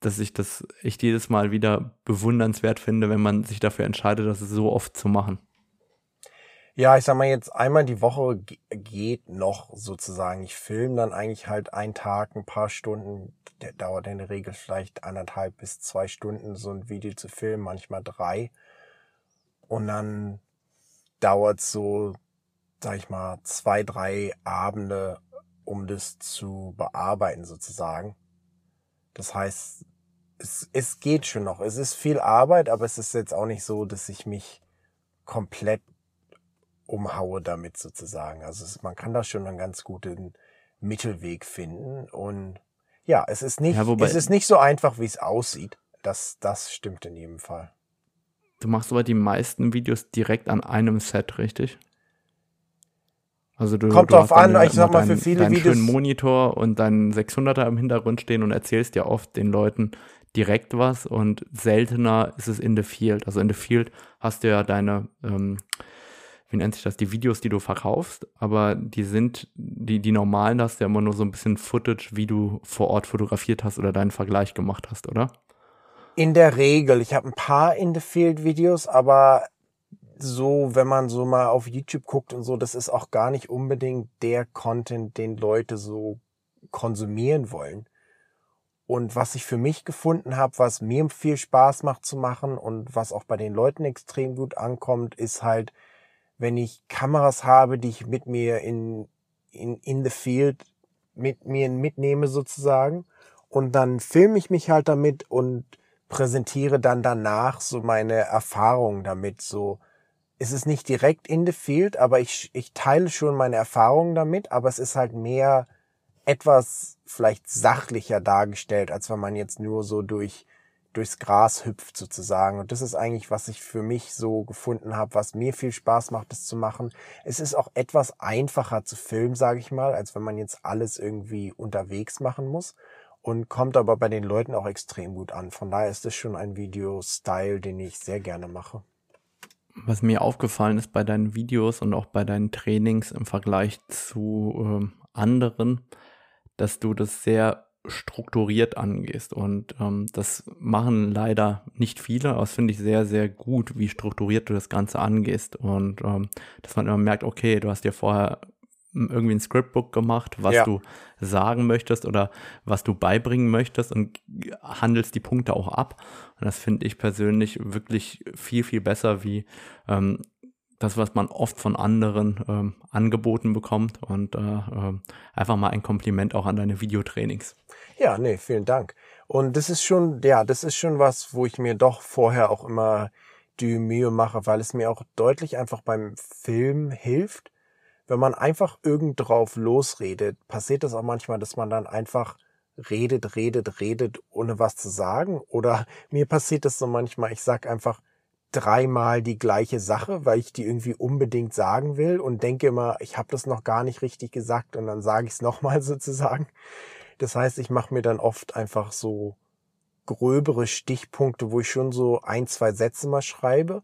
dass ich das echt jedes Mal wieder bewundernswert finde, wenn man sich dafür entscheidet, das so oft zu machen. Ja, ich sag mal jetzt einmal die Woche geht noch sozusagen. Ich filme dann eigentlich halt einen Tag, ein paar Stunden. Der dauert in der Regel vielleicht anderthalb bis zwei Stunden, so ein Video zu filmen, manchmal drei. Und dann dauert so, sag ich mal, zwei, drei Abende, um das zu bearbeiten sozusagen. Das heißt, es, es geht schon noch. Es ist viel Arbeit, aber es ist jetzt auch nicht so, dass ich mich komplett umhaue damit sozusagen. Also es, man kann da schon einen ganz guten Mittelweg finden und ja, es ist nicht, ja, wobei, es ist nicht so einfach, wie es aussieht. Das, das stimmt in jedem Fall. Du machst aber die meisten Videos direkt an einem Set, richtig? Also du, Kommt du drauf an, ich sag mal, für viele deinen Videos. schönen Monitor und deinen 600er im Hintergrund stehen und erzählst ja oft den Leuten direkt was und seltener ist es in the field. Also in the field hast du ja deine ähm, wie nennt sich das, die Videos, die du verkaufst, aber die sind, die, die normalen hast ja immer nur so ein bisschen Footage, wie du vor Ort fotografiert hast oder deinen Vergleich gemacht hast, oder? In der Regel. Ich habe ein paar In the Field Videos, aber so, wenn man so mal auf YouTube guckt und so, das ist auch gar nicht unbedingt der Content, den Leute so konsumieren wollen. Und was ich für mich gefunden habe, was mir viel Spaß macht zu machen und was auch bei den Leuten extrem gut ankommt, ist halt, wenn ich Kameras habe, die ich mit mir in, in, in the field mit mir mitnehme sozusagen. Und dann filme ich mich halt damit und präsentiere dann danach so meine Erfahrungen damit. So, es ist nicht direkt in the field, aber ich, ich teile schon meine Erfahrungen damit, aber es ist halt mehr etwas vielleicht sachlicher dargestellt, als wenn man jetzt nur so durch durchs Gras hüpft sozusagen. Und das ist eigentlich, was ich für mich so gefunden habe, was mir viel Spaß macht, das zu machen. Es ist auch etwas einfacher zu filmen, sage ich mal, als wenn man jetzt alles irgendwie unterwegs machen muss. Und kommt aber bei den Leuten auch extrem gut an. Von daher ist das schon ein Video-Style, den ich sehr gerne mache. Was mir aufgefallen ist bei deinen Videos und auch bei deinen Trainings im Vergleich zu äh, anderen, dass du das sehr strukturiert angehst. Und ähm, das machen leider nicht viele, aber das finde ich sehr, sehr gut, wie strukturiert du das Ganze angehst. Und ähm, dass man immer merkt, okay, du hast dir vorher irgendwie ein Scriptbook gemacht, was ja. du sagen möchtest oder was du beibringen möchtest und handelst die Punkte auch ab. Und das finde ich persönlich wirklich viel, viel besser, wie ähm, das, was man oft von anderen ähm, angeboten bekommt und äh, äh, einfach mal ein Kompliment auch an deine Videotrainings. Ja, nee, vielen Dank. Und das ist schon, ja, das ist schon was, wo ich mir doch vorher auch immer die Mühe mache, weil es mir auch deutlich einfach beim Film hilft. Wenn man einfach irgend drauf losredet, passiert das auch manchmal, dass man dann einfach redet, redet, redet, ohne was zu sagen. Oder *laughs* mir passiert das so manchmal, ich sag einfach, dreimal die gleiche Sache, weil ich die irgendwie unbedingt sagen will und denke immer, ich habe das noch gar nicht richtig gesagt und dann sage ich es *laughs* nochmal sozusagen. Das heißt, ich mache mir dann oft einfach so gröbere Stichpunkte, wo ich schon so ein, zwei Sätze mal schreibe,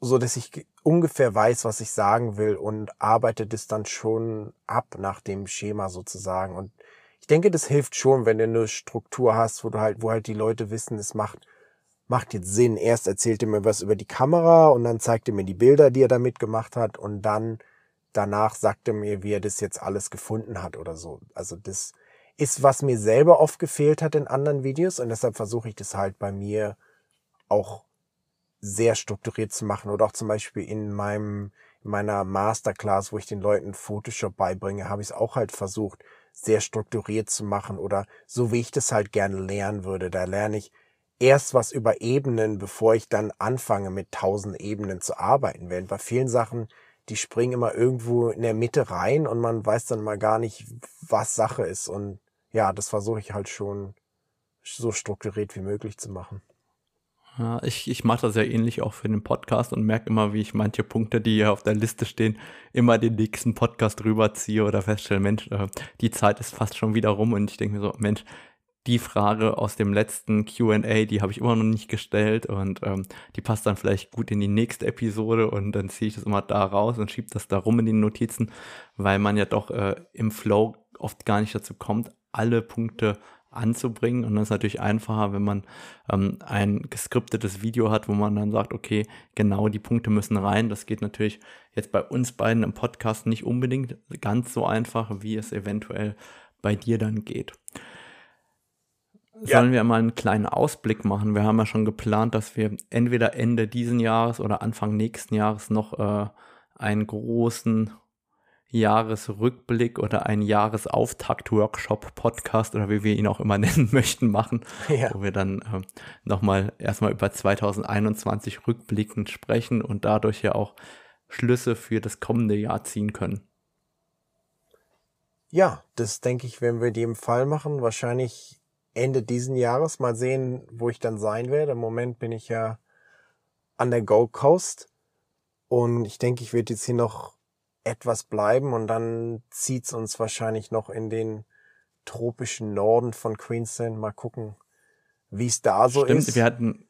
so dass ich ungefähr weiß, was ich sagen will und arbeite das dann schon ab nach dem Schema sozusagen. Und ich denke, das hilft schon, wenn du eine Struktur hast, wo du halt, wo halt die Leute wissen, es macht macht jetzt Sinn. Erst erzählt er mir was über die Kamera und dann zeigt er mir die Bilder, die er damit gemacht hat und dann danach sagt er mir, wie er das jetzt alles gefunden hat oder so. Also das ist, was mir selber oft gefehlt hat in anderen Videos und deshalb versuche ich das halt bei mir auch sehr strukturiert zu machen oder auch zum Beispiel in meinem in meiner Masterclass, wo ich den Leuten Photoshop beibringe, habe ich es auch halt versucht, sehr strukturiert zu machen oder so wie ich das halt gerne lernen würde. Da lerne ich erst was über Ebenen, bevor ich dann anfange, mit tausend Ebenen zu arbeiten. Während bei vielen Sachen, die springen immer irgendwo in der Mitte rein und man weiß dann mal gar nicht, was Sache ist. Und ja, das versuche ich halt schon so strukturiert wie möglich zu machen. Ja, ich, ich mache das ja ähnlich auch für den Podcast und merke immer, wie ich manche Punkte, die hier auf der Liste stehen, immer den nächsten Podcast rüberziehe oder feststelle, Mensch, äh, die Zeit ist fast schon wieder rum und ich denke mir so, Mensch, die Frage aus dem letzten QA, die habe ich immer noch nicht gestellt und ähm, die passt dann vielleicht gut in die nächste Episode und dann ziehe ich das immer da raus und schiebe das da rum in die Notizen, weil man ja doch äh, im Flow oft gar nicht dazu kommt, alle Punkte anzubringen. Und das ist natürlich einfacher, wenn man ähm, ein geskriptetes Video hat, wo man dann sagt, okay, genau die Punkte müssen rein. Das geht natürlich jetzt bei uns beiden im Podcast nicht unbedingt ganz so einfach, wie es eventuell bei dir dann geht. Sollen wir mal einen kleinen Ausblick machen? Wir haben ja schon geplant, dass wir entweder Ende diesen Jahres oder Anfang nächsten Jahres noch äh, einen großen Jahresrückblick oder einen Jahresauftakt-Workshop, Podcast oder wie wir ihn auch immer *laughs* nennen möchten, machen, ja. wo wir dann äh, nochmal erstmal über 2021 rückblickend sprechen und dadurch ja auch Schlüsse für das kommende Jahr ziehen können. Ja, das denke ich, werden wir in dem Fall machen. Wahrscheinlich Ende diesen Jahres. Mal sehen, wo ich dann sein werde. Im Moment bin ich ja an der Gold Coast. Und ich denke, ich werde jetzt hier noch etwas bleiben und dann zieht's uns wahrscheinlich noch in den tropischen Norden von Queensland. Mal gucken, wie es da so Stimmt, ist. Wir hatten,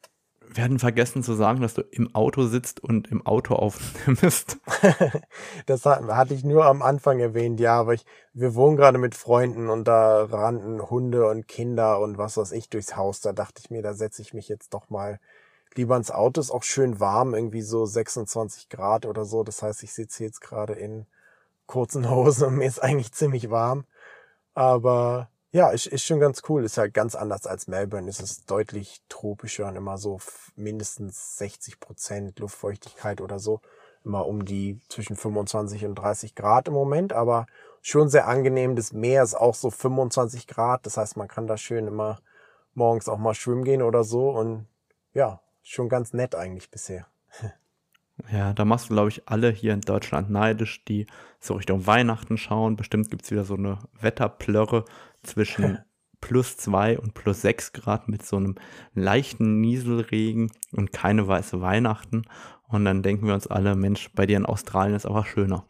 wir hatten vergessen zu sagen, dass du im Auto sitzt und im Auto aufnimmst. *laughs* das hatte ich nur am Anfang erwähnt, ja, aber ich, wir wohnen gerade mit Freunden und da rannten Hunde und Kinder und was weiß ich durchs Haus. Da dachte ich mir, da setze ich mich jetzt doch mal lieber ins Auto. Ist auch schön warm, irgendwie so 26 Grad oder so. Das heißt, ich sitze jetzt gerade in kurzen Hosen und mir ist eigentlich ziemlich warm. Aber ja, ist, ist schon ganz cool. Ist halt ganz anders als Melbourne. Es ist deutlich tropischer und immer so mindestens 60 Prozent Luftfeuchtigkeit oder so. Immer um die zwischen 25 und 30 Grad im Moment, aber schon sehr angenehm. Das Meer ist auch so 25 Grad. Das heißt, man kann da schön immer morgens auch mal schwimmen gehen oder so. Und ja, schon ganz nett eigentlich bisher. *laughs* Ja, da machst du, glaube ich, alle hier in Deutschland neidisch, die so Richtung Weihnachten schauen. Bestimmt gibt es wieder so eine Wetterplörre zwischen *laughs* plus zwei und plus sechs Grad mit so einem leichten Nieselregen und keine weiße Weihnachten. Und dann denken wir uns alle, Mensch, bei dir in Australien ist aber schöner.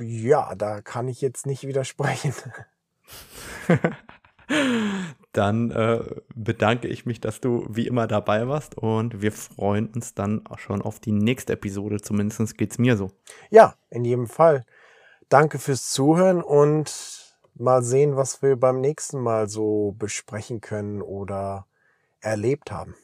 Ja, da kann ich jetzt nicht widersprechen. *laughs* dann äh, bedanke ich mich, dass du wie immer dabei warst und wir freuen uns dann auch schon auf die nächste Episode. Zumindest geht es mir so. Ja, in jedem Fall. Danke fürs Zuhören und mal sehen, was wir beim nächsten Mal so besprechen können oder erlebt haben.